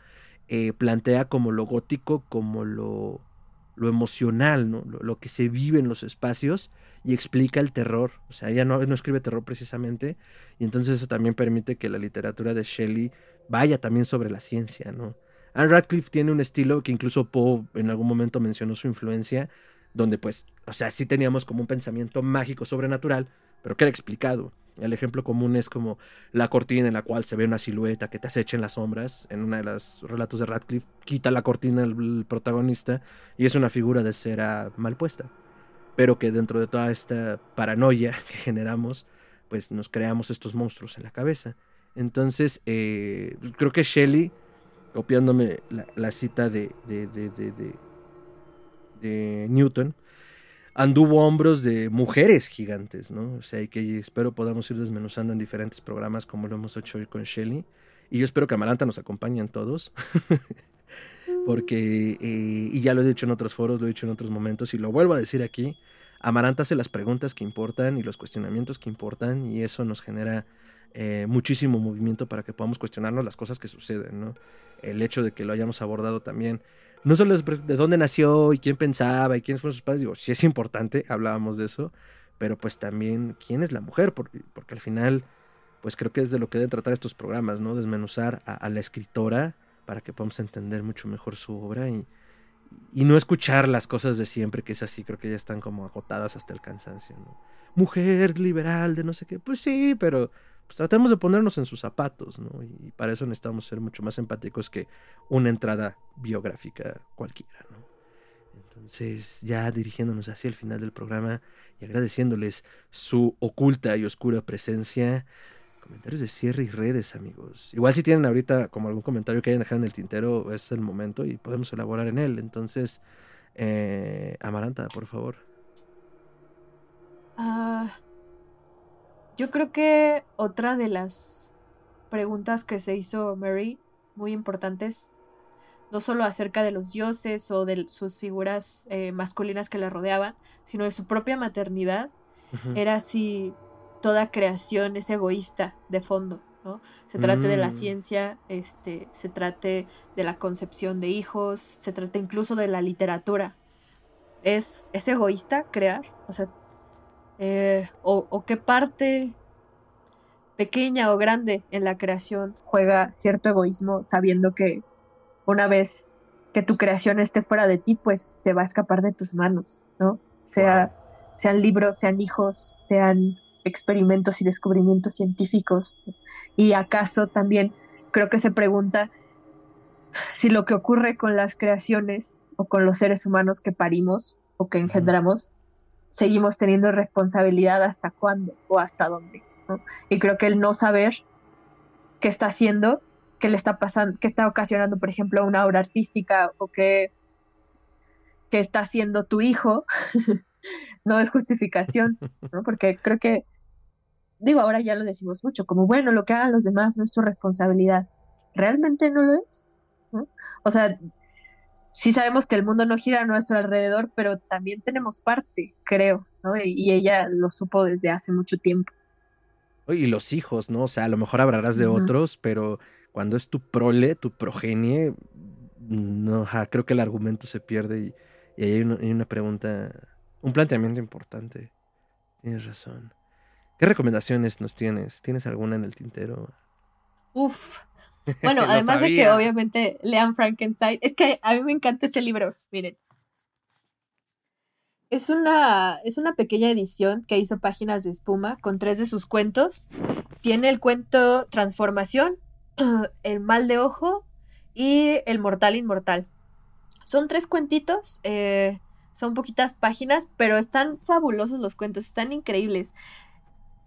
eh, plantea como lo gótico, como lo, lo emocional, ¿no? Lo, que se vive en los espacios y explica el terror. O sea, ella no, escribe terror precisamente, y entonces eso también permite que la literatura de Shelley vaya también sobre la ciencia, ¿no? Anne Radcliffe tiene un estilo que incluso Poe en algún momento mencionó su influencia, donde pues, o sea, sí teníamos como un pensamiento mágico sobrenatural, pero que era explicado. El ejemplo común es como la cortina en la cual se ve una silueta que te acecha en las sombras. En uno de los relatos de Radcliffe, quita la cortina el, protagonista y es una figura de cera mal puesta. Pero que dentro de toda esta paranoia que generamos, pues nos creamos estos monstruos en la cabeza. Entonces, eh, creo que Shelley copiándome la, cita de, de, de, de, Newton, anduvo hombros de mujeres gigantes, ¿no? O sea, y que espero podamos ir desmenuzando en diferentes programas como lo hemos hecho hoy con Shelley. Y yo espero que Amaranta nos acompañen todos. Porque, eh, y ya lo he dicho en otros foros, lo he dicho en otros momentos, y lo vuelvo a decir aquí, Amaranta hace las preguntas que importan y los cuestionamientos que importan, y eso nos genera eh, muchísimo movimiento para que podamos cuestionarnos las cosas que suceden, ¿no? El hecho de que lo hayamos abordado también, no solo de dónde nació y quién pensaba y quiénes fueron sus padres, digo, sí es importante, hablábamos de eso, pero pues también quién es la mujer, porque, porque al final, pues creo que es de lo que deben tratar estos programas, ¿no? Desmenuzar a, a la escritora para que podamos entender mucho mejor su obra y, y no escuchar las cosas de siempre, que es así, creo que ya están como agotadas hasta el cansancio, ¿no? Mujer liberal de no sé qué, pues sí, pero pues tratemos de ponernos en sus zapatos, ¿no? Y para eso necesitamos ser mucho más empáticos que una entrada biográfica cualquiera, ¿no? Entonces, ya dirigiéndonos hacia el final del programa y agradeciéndoles su oculta y oscura presencia, Comentarios de cierre y redes, amigos. Igual si tienen ahorita como algún comentario que hayan dejado en el tintero, es el momento y podemos elaborar en él. Entonces, eh, Amaranta, por favor. Ah, yo creo que otra de las preguntas que se hizo Mary, muy importantes, no solo acerca de los dioses o de sus figuras eh, masculinas que la rodeaban, sino de su propia maternidad, era si toda creación es egoísta de fondo, ¿no? Se trate de la Mm. ciencia, este, se trate de la concepción de hijos, se trate incluso de la literatura. ¿Es, es egoísta crear? O sea, eh, o, o qué parte pequeña o grande en la creación juega cierto egoísmo sabiendo que una vez que tu creación esté fuera de ti, pues se va a escapar de tus manos, ¿no? Sea, sean libros, sean hijos, sean experimentos y descubrimientos científicos. Y acaso también creo que se pregunta si lo que ocurre con las creaciones o con los seres humanos que parimos o que engendramos, seguimos teniendo responsabilidad hasta cuándo o hasta dónde. ¿no? Y creo que el no saber qué está haciendo, qué le está pasando, qué está ocasionando, por ejemplo, una obra artística o qué, qué está haciendo tu hijo, no es justificación, ¿no? Porque creo que, digo, ahora ya lo decimos mucho, como bueno, lo que hagan los demás no es tu responsabilidad. ¿Realmente no lo es? ¿no? O sea, sí sabemos que el mundo no gira a nuestro alrededor, pero también tenemos parte, creo, ¿no? Y, y ella lo supo desde hace mucho tiempo. Oye, Y los hijos, ¿no? O sea, a lo mejor hablarás de otros, pero cuando es tu prole, tu progenie, no, creo que el argumento se pierde y, y ahí hay una, hay una pregunta, un planteamiento importante. Tienes razón. ¿Qué recomendaciones nos tienes? ¿Tienes alguna en el tintero? Uf. Bueno, además de que obviamente lean Frankenstein, es que a mí me encanta este libro, miren. Es una, es una pequeña edición que hizo Páginas de Espuma con tres de sus cuentos. Tiene el cuento Transformación, El Mal de Ojo y El Mortal Inmortal. Son tres cuentitos, eh, son poquitas páginas, pero están fabulosos los cuentos, están increíbles.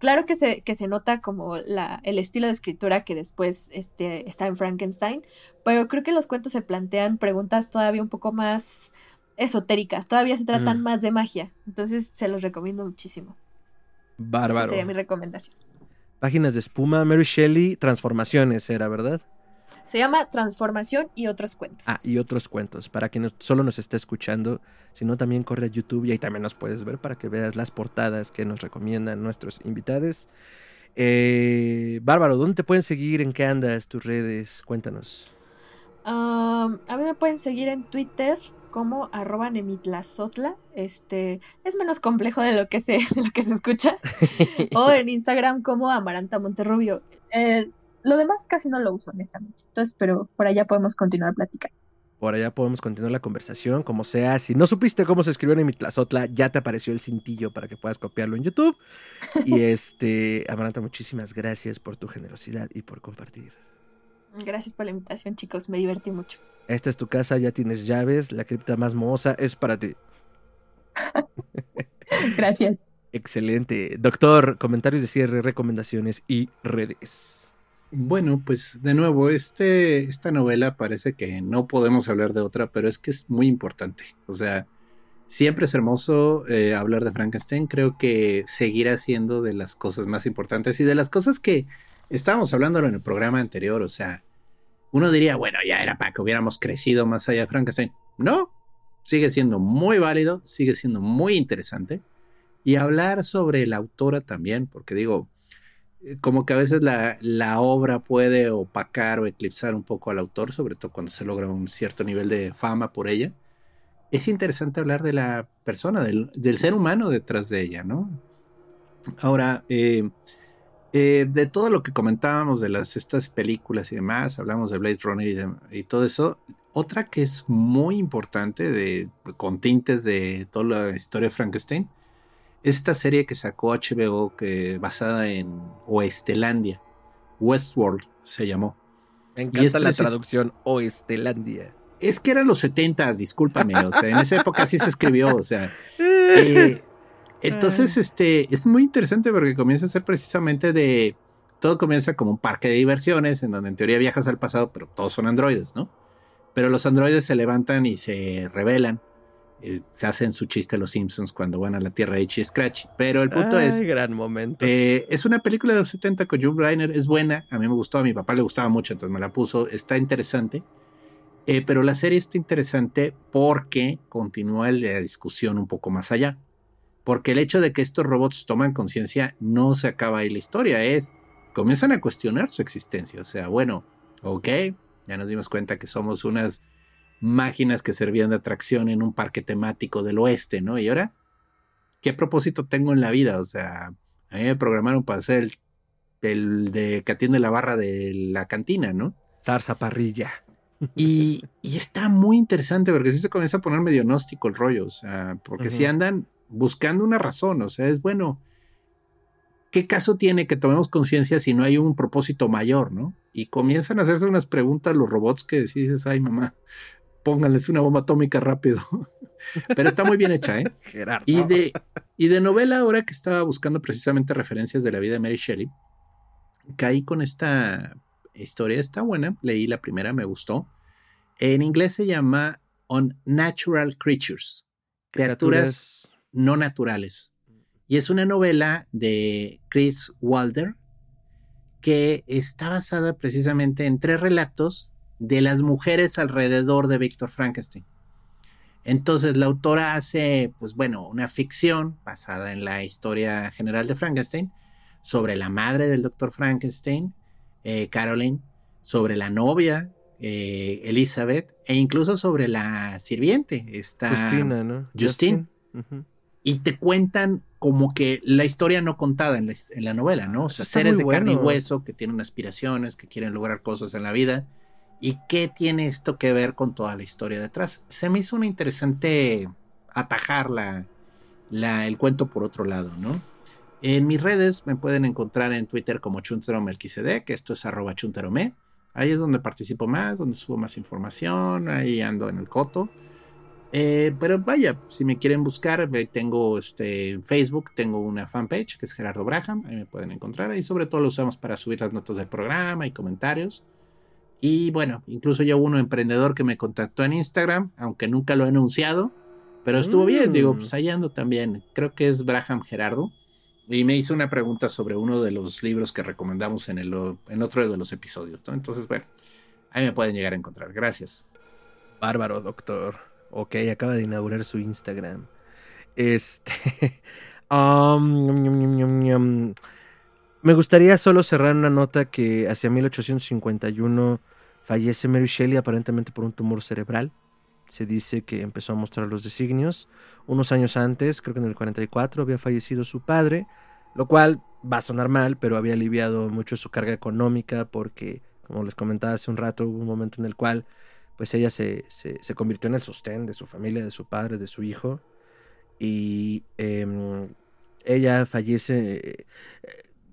Claro que se, que se nota como la, el estilo de escritura que después este, está en Frankenstein, pero creo que los cuentos se plantean preguntas todavía un poco más esotéricas, todavía se tratan Mm. más de magia, entonces se los recomiendo muchísimo. Esa Bárbaro. sería mi recomendación. Páginas de espuma, Mary Shelley, transformaciones era, ¿verdad? Se llama Transformación y otros cuentos. Ah, y otros cuentos. Para quien no- solo nos esté escuchando, sino también corre a YouTube y ahí también nos puedes ver para que veas las portadas que nos recomiendan nuestros invitados. Eh, Bárbaro, ¿dónde te pueden seguir? ¿En qué andas? ¿Tus redes? Cuéntanos. Um, a mí me pueden seguir en Twitter como arroba nemitlazotla. Este es menos complejo de lo que se, de lo que se escucha. o en Instagram como Amaranta Monterrubio. Eh, lo demás casi no lo uso, honestamente. Entonces, pero por allá podemos continuar platicando. Por allá podemos continuar la conversación, como sea. Si no supiste cómo se escribió en Mitlazotla, ya te apareció el cintillo para que puedas copiarlo en YouTube. Y este, Amaranta, muchísimas gracias por tu generosidad y por compartir. Gracias por la invitación, chicos. Me divertí mucho. Esta es tu casa, ya tienes llaves, la cripta más mohosa es para ti. Gracias. Excelente. Doctor, comentarios de cierre, recomendaciones y redes. Bueno, pues de nuevo, este, esta novela parece que no podemos hablar de otra, pero es que es muy importante. O sea, siempre es hermoso eh, hablar de Frankenstein. Creo que seguirá siendo de las cosas más importantes y de las cosas que estábamos hablando en el programa anterior. O sea, uno diría, bueno, ya era para que hubiéramos crecido más allá de Frankenstein. No, sigue siendo muy válido, sigue siendo muy interesante. Y hablar sobre la autora también, porque digo, como que a veces la, la, obra puede opacar o eclipsar un poco al autor, sobre todo cuando se logra un cierto nivel de fama por ella. Es interesante hablar de la persona, del, del ser humano detrás de ella, ¿no? Ahora, eh, eh, de todo lo que comentábamos de las, estas películas y demás, hablamos de Blade Runner y, todo eso, otra que es muy importante, de, con tintes de toda la historia de Frankenstein, esta serie que sacó HBO que basada en Oestelandia, Westworld se llamó. Me encanta la traducción Oestelandia. Es que eran los 70, discúlpame, o sea, en esa época sí se escribió, o sea. Eh, entonces, este, es muy interesante porque comienza a ser precisamente de. Todo comienza como un parque de diversiones, en donde en teoría viajas al pasado, pero todos son androides, ¿no? Pero los androides se levantan y se rebelan eh, se hacen su chiste los Simpsons cuando van a la Tierra de Itchy Scratch. Pero el punto es. gran momento. Eh, es una película de los 70 con John Reiner. Es buena. A mí me gustó. A mi papá le gustaba mucho, entonces me la puso. Está interesante. Eh, pero la serie está interesante porque continúa la discusión un poco más allá. Porque el hecho de que estos robots toman conciencia no se acaba ahí la historia. Es. Comienzan a cuestionar su existencia. O sea, bueno, ok. Ya nos dimos cuenta que somos unas máquinas que servían de atracción en un parque temático del oeste, ¿no? Y ahora, ¿qué propósito tengo en la vida? O sea, a mí me programaron para ser el, de que atiende la barra de la cantina, ¿no? Zarza parrilla. Y, está muy interesante porque sí se comienza a poner medio gnóstico el rollo, o sea, porque si andan buscando una razón, o sea, es bueno, ¿qué caso tiene que tomemos conciencia si no hay un propósito mayor, no? Y comienzan a hacerse unas preguntas los robots que dices, ay mamá, pónganles una bomba atómica rápido. Pero está muy bien hecha, ¿eh? Y de, y de novela, ahora que estaba buscando precisamente referencias de la vida de Mary Shelley, caí con esta historia, está buena, leí la primera, me gustó. En inglés se llama Unnatural Creatures, criaturas, no naturales. Y es una novela de Chris Wilder que está basada precisamente en tres relatos de las mujeres alrededor de Víctor Frankenstein. Entonces la autora hace, pues bueno, una ficción basada en la historia general de Frankenstein sobre la madre del doctor Frankenstein, eh, Caroline, sobre la novia, eh, Elizabeth, e incluso sobre la sirviente, esta Justina, ¿no? Justine. Y te cuentan como que la historia no contada en la, novela, ¿no? O sea, seres de carne y hueso que tienen aspiraciones, que quieren lograr cosas en la vida ¿Y qué tiene esto que ver con toda la historia detrás? Se me hizo una interesante atajar la, el cuento por otro lado, ¿no? En mis redes me pueden encontrar en Twitter como Chunteromel.que esto es arroba chunterome. Ahí es donde participo más, donde subo más información, ahí ando en el coto. Eh, pero vaya, si me quieren buscar, tengo este, Facebook, tengo una fanpage que es Gerardo Braham, ahí me pueden encontrar. Ahí sobre todo lo usamos para subir las notas del programa y comentarios. Y bueno, incluso ya hubo un emprendedor que me contactó en Instagram, aunque nunca lo he anunciado, pero estuvo bien, digo, pues mm. ahí ando también. Creo que es Braham Gerardo. Y me hizo una pregunta sobre uno de los libros que recomendamos en, el, en otro de los episodios. Entonces, bueno, ahí me pueden llegar a encontrar. Gracias. Bárbaro, doctor. Ok, acaba de inaugurar su Instagram. Este. Um, me gustaría solo cerrar una nota que hacia 1851 Fallece Mary Shelley aparentemente por un tumor cerebral. Se dice que empezó a mostrar los designios. Unos años antes, creo que en el 44, había fallecido su padre, lo cual va a sonar mal, pero había aliviado mucho su carga económica porque, como les comentaba hace un rato, hubo un momento en el cual pues ella se, se, convirtió en el sostén de su familia, de su padre, de su hijo. Y em, ella fallece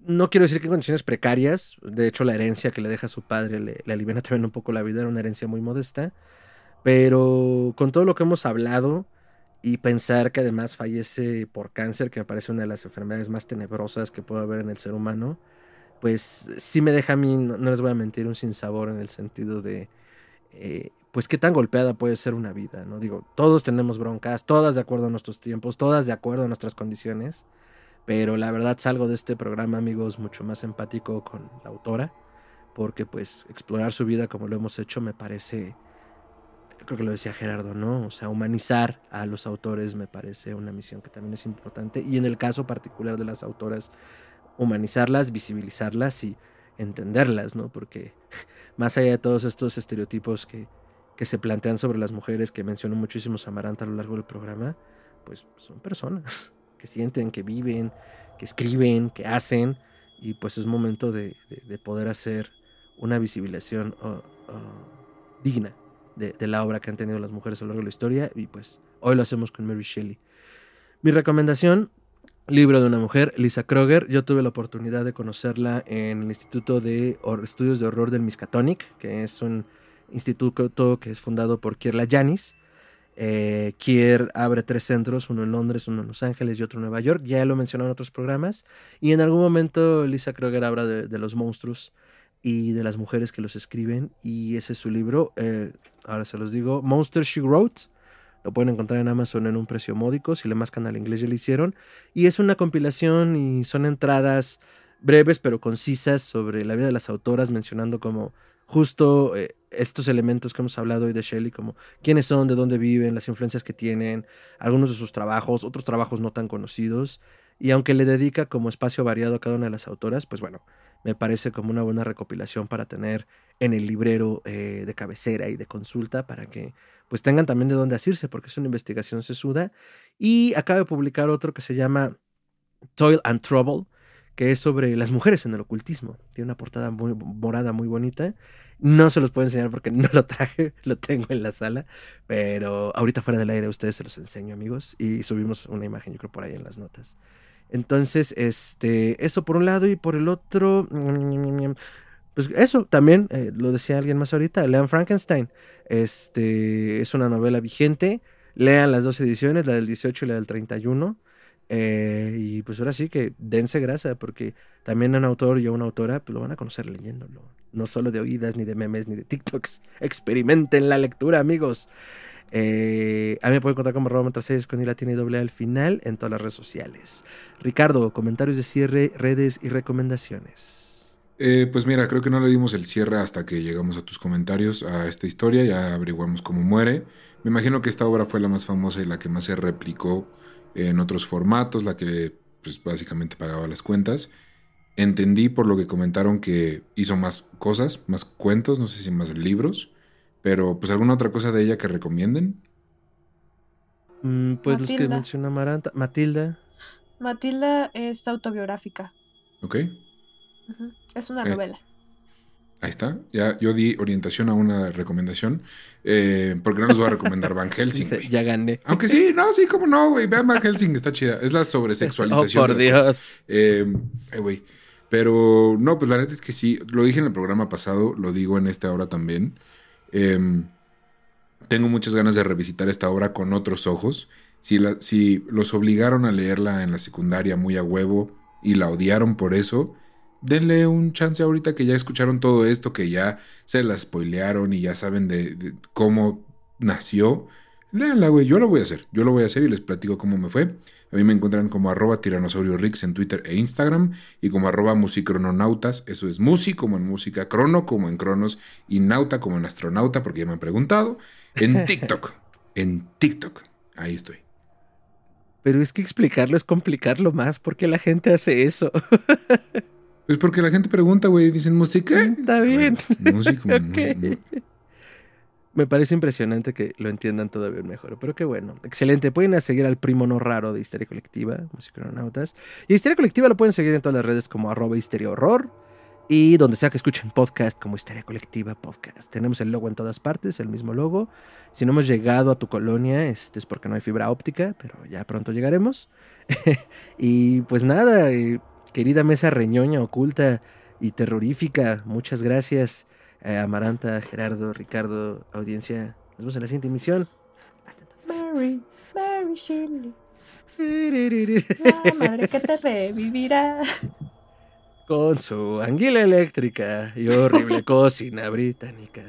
no quiero decir que en condiciones precarias, de hecho la herencia que le deja a su padre le, le también un poco la vida, era una herencia muy modesta, pero con todo lo que hemos hablado y pensar que además fallece por cáncer, que me parece una de las enfermedades más tenebrosas que puede haber en el ser humano, pues sí me deja a mí, no, les voy a mentir, un sinsabor en el sentido de, eh, pues qué tan golpeada puede ser una vida, ¿no? Digo, todos tenemos broncas, todas de acuerdo a nuestros tiempos, todas de acuerdo a nuestras condiciones, pero la verdad salgo de este programa, amigos, mucho más empático con la autora, porque pues explorar su vida como lo hemos hecho me parece, creo que lo decía Gerardo, ¿no? O sea, humanizar a los autores me parece una misión que también es importante y en el caso particular de las autoras, humanizarlas, visibilizarlas y entenderlas, ¿no? Porque más allá de todos estos estereotipos que, que se plantean sobre las mujeres, que mencionó muchísimo Samaranta a lo largo del programa, pues son personas que sienten, que viven, que escriben, que hacen, y pues es momento de, poder hacer una visibilización uh, uh, digna de, la obra que han tenido las mujeres a lo largo de la historia, y pues hoy lo hacemos con Mary Shelley. Mi recomendación, libro de una mujer, Lisa Kroger. Yo tuve la oportunidad de conocerla en el Instituto de Estudios de Horror del Miskatonic, que es un instituto que es fundado por Kierla Janis. Eh, Kier abre tres centros, uno en Londres, uno en Los Ángeles y otro en Nueva York. Ya lo mencionó en otros programas. Y en algún momento Lisa Kroger habla de, los monstruos y de las mujeres que los escriben. Y ese es su libro. Eh, ahora se los digo. Monster She Wrote. Lo pueden encontrar en Amazon en un precio módico. Si le mascan al inglés ya lo hicieron. Y es una compilación y son entradas breves pero concisas sobre la vida de las autoras, mencionando como justo eh, estos elementos que hemos hablado hoy de Shelley, como quiénes son, de dónde viven, las influencias que tienen, algunos de sus trabajos, otros trabajos no tan conocidos, y aunque le dedica como espacio variado a cada una de las autoras, pues bueno, me parece como una buena recopilación para tener en el librero eh, de cabecera y de consulta para que pues tengan también de dónde asirse, porque es una investigación sesuda. Y acaba de publicar otro que se llama Toil and Trouble, que es sobre las mujeres en el ocultismo. Tiene una portada muy morada muy bonita. No se los puedo enseñar porque no lo traje, lo tengo en la sala, pero ahorita fuera del aire a ustedes se los enseño, amigos, y subimos una imagen, yo creo, por ahí en las notas. Entonces, este, eso por un lado y por el otro, pues eso también, eh, lo decía alguien más ahorita, lean Frankenstein. Este, es una novela vigente, lean las dos ediciones, la del 18 y la del 31 eh, y pues ahora sí que dense grasa, porque también un autor y una autora pues lo van a conocer leyéndolo. No solo de oídas, ni de memes, ni de TikToks. Experimenten la lectura, amigos. Eh, a mí me pueden contar como arroba con y la tiene doble al final en todas las redes sociales. Ricardo, comentarios de cierre, redes y recomendaciones. Eh, pues mira, creo que no le dimos el cierre hasta que llegamos a tus comentarios a esta historia, ya averiguamos cómo muere. Me imagino que esta obra fue la más famosa y la que más se replicó en otros formatos, la que pues, básicamente pagaba las cuentas. Entendí por lo que comentaron que hizo más cosas, más cuentos, no sé si más libros, pero pues alguna otra cosa de ella que recomienden. Mm, pues los que menciona Maranta. Matilda. Matilda es autobiográfica. Ok. Es una novela. Ahí está. Ya yo di orientación a una recomendación. Eh, porque no les voy a recomendar Van Helsing. ya gané. Aunque sí, no, sí, como no, güey. Vean Van Helsing, está chida. Es la sobresexualización. Oh, por Dios. Eh, güey. Pero no, pues la neta es que sí. Lo dije en el programa pasado, lo digo en esta hora también. Em, tengo muchas ganas de revisitar esta obra con otros ojos. Si, la, si los obligaron a leerla en la secundaria muy a huevo y la odiaron por eso denle un chance ahorita que ya escucharon todo esto, que ya se la spoilearon y ya saben de, cómo nació. Léanla, güey. Yo lo voy a hacer. Yo lo voy a hacer y les platico cómo me fue. A mí me encuentran como arroba tiranosaurio Rix en Twitter e Instagram y como arroba musicrononautas. Eso es musi como en música, crono como en cronos y nauta como en astronauta, porque ya me han preguntado. En TikTok. en TikTok. Ahí estoy. Pero es que explicarlo es complicarlo más porque la gente hace eso. Es porque la gente pregunta, güey, dicen música. Está bien. música, Me parece impresionante que lo entiendan todavía mejor, pero qué bueno. Excelente. Pueden seguir al primo no raro de Histeria Colectiva, Musicronautas. Y Histeria Colectiva lo pueden seguir en todas las redes como arroba histeria horror. Y donde sea que escuchen podcast como Histeria Colectiva Podcast. Tenemos el logo en todas partes, el mismo logo. Si no hemos llegado a tu colonia, este es porque no hay fibra óptica, pero ya pronto llegaremos. y pues nada, querida mesa reñoña, oculta y terrorífica. Muchas gracias, eh, Amaranta, Gerardo, Ricardo, audiencia. Nos vemos en la siguiente emisión. Mary, Mary Shelley. La madre que te revivirá. Con su anguila eléctrica y horrible cocina británica.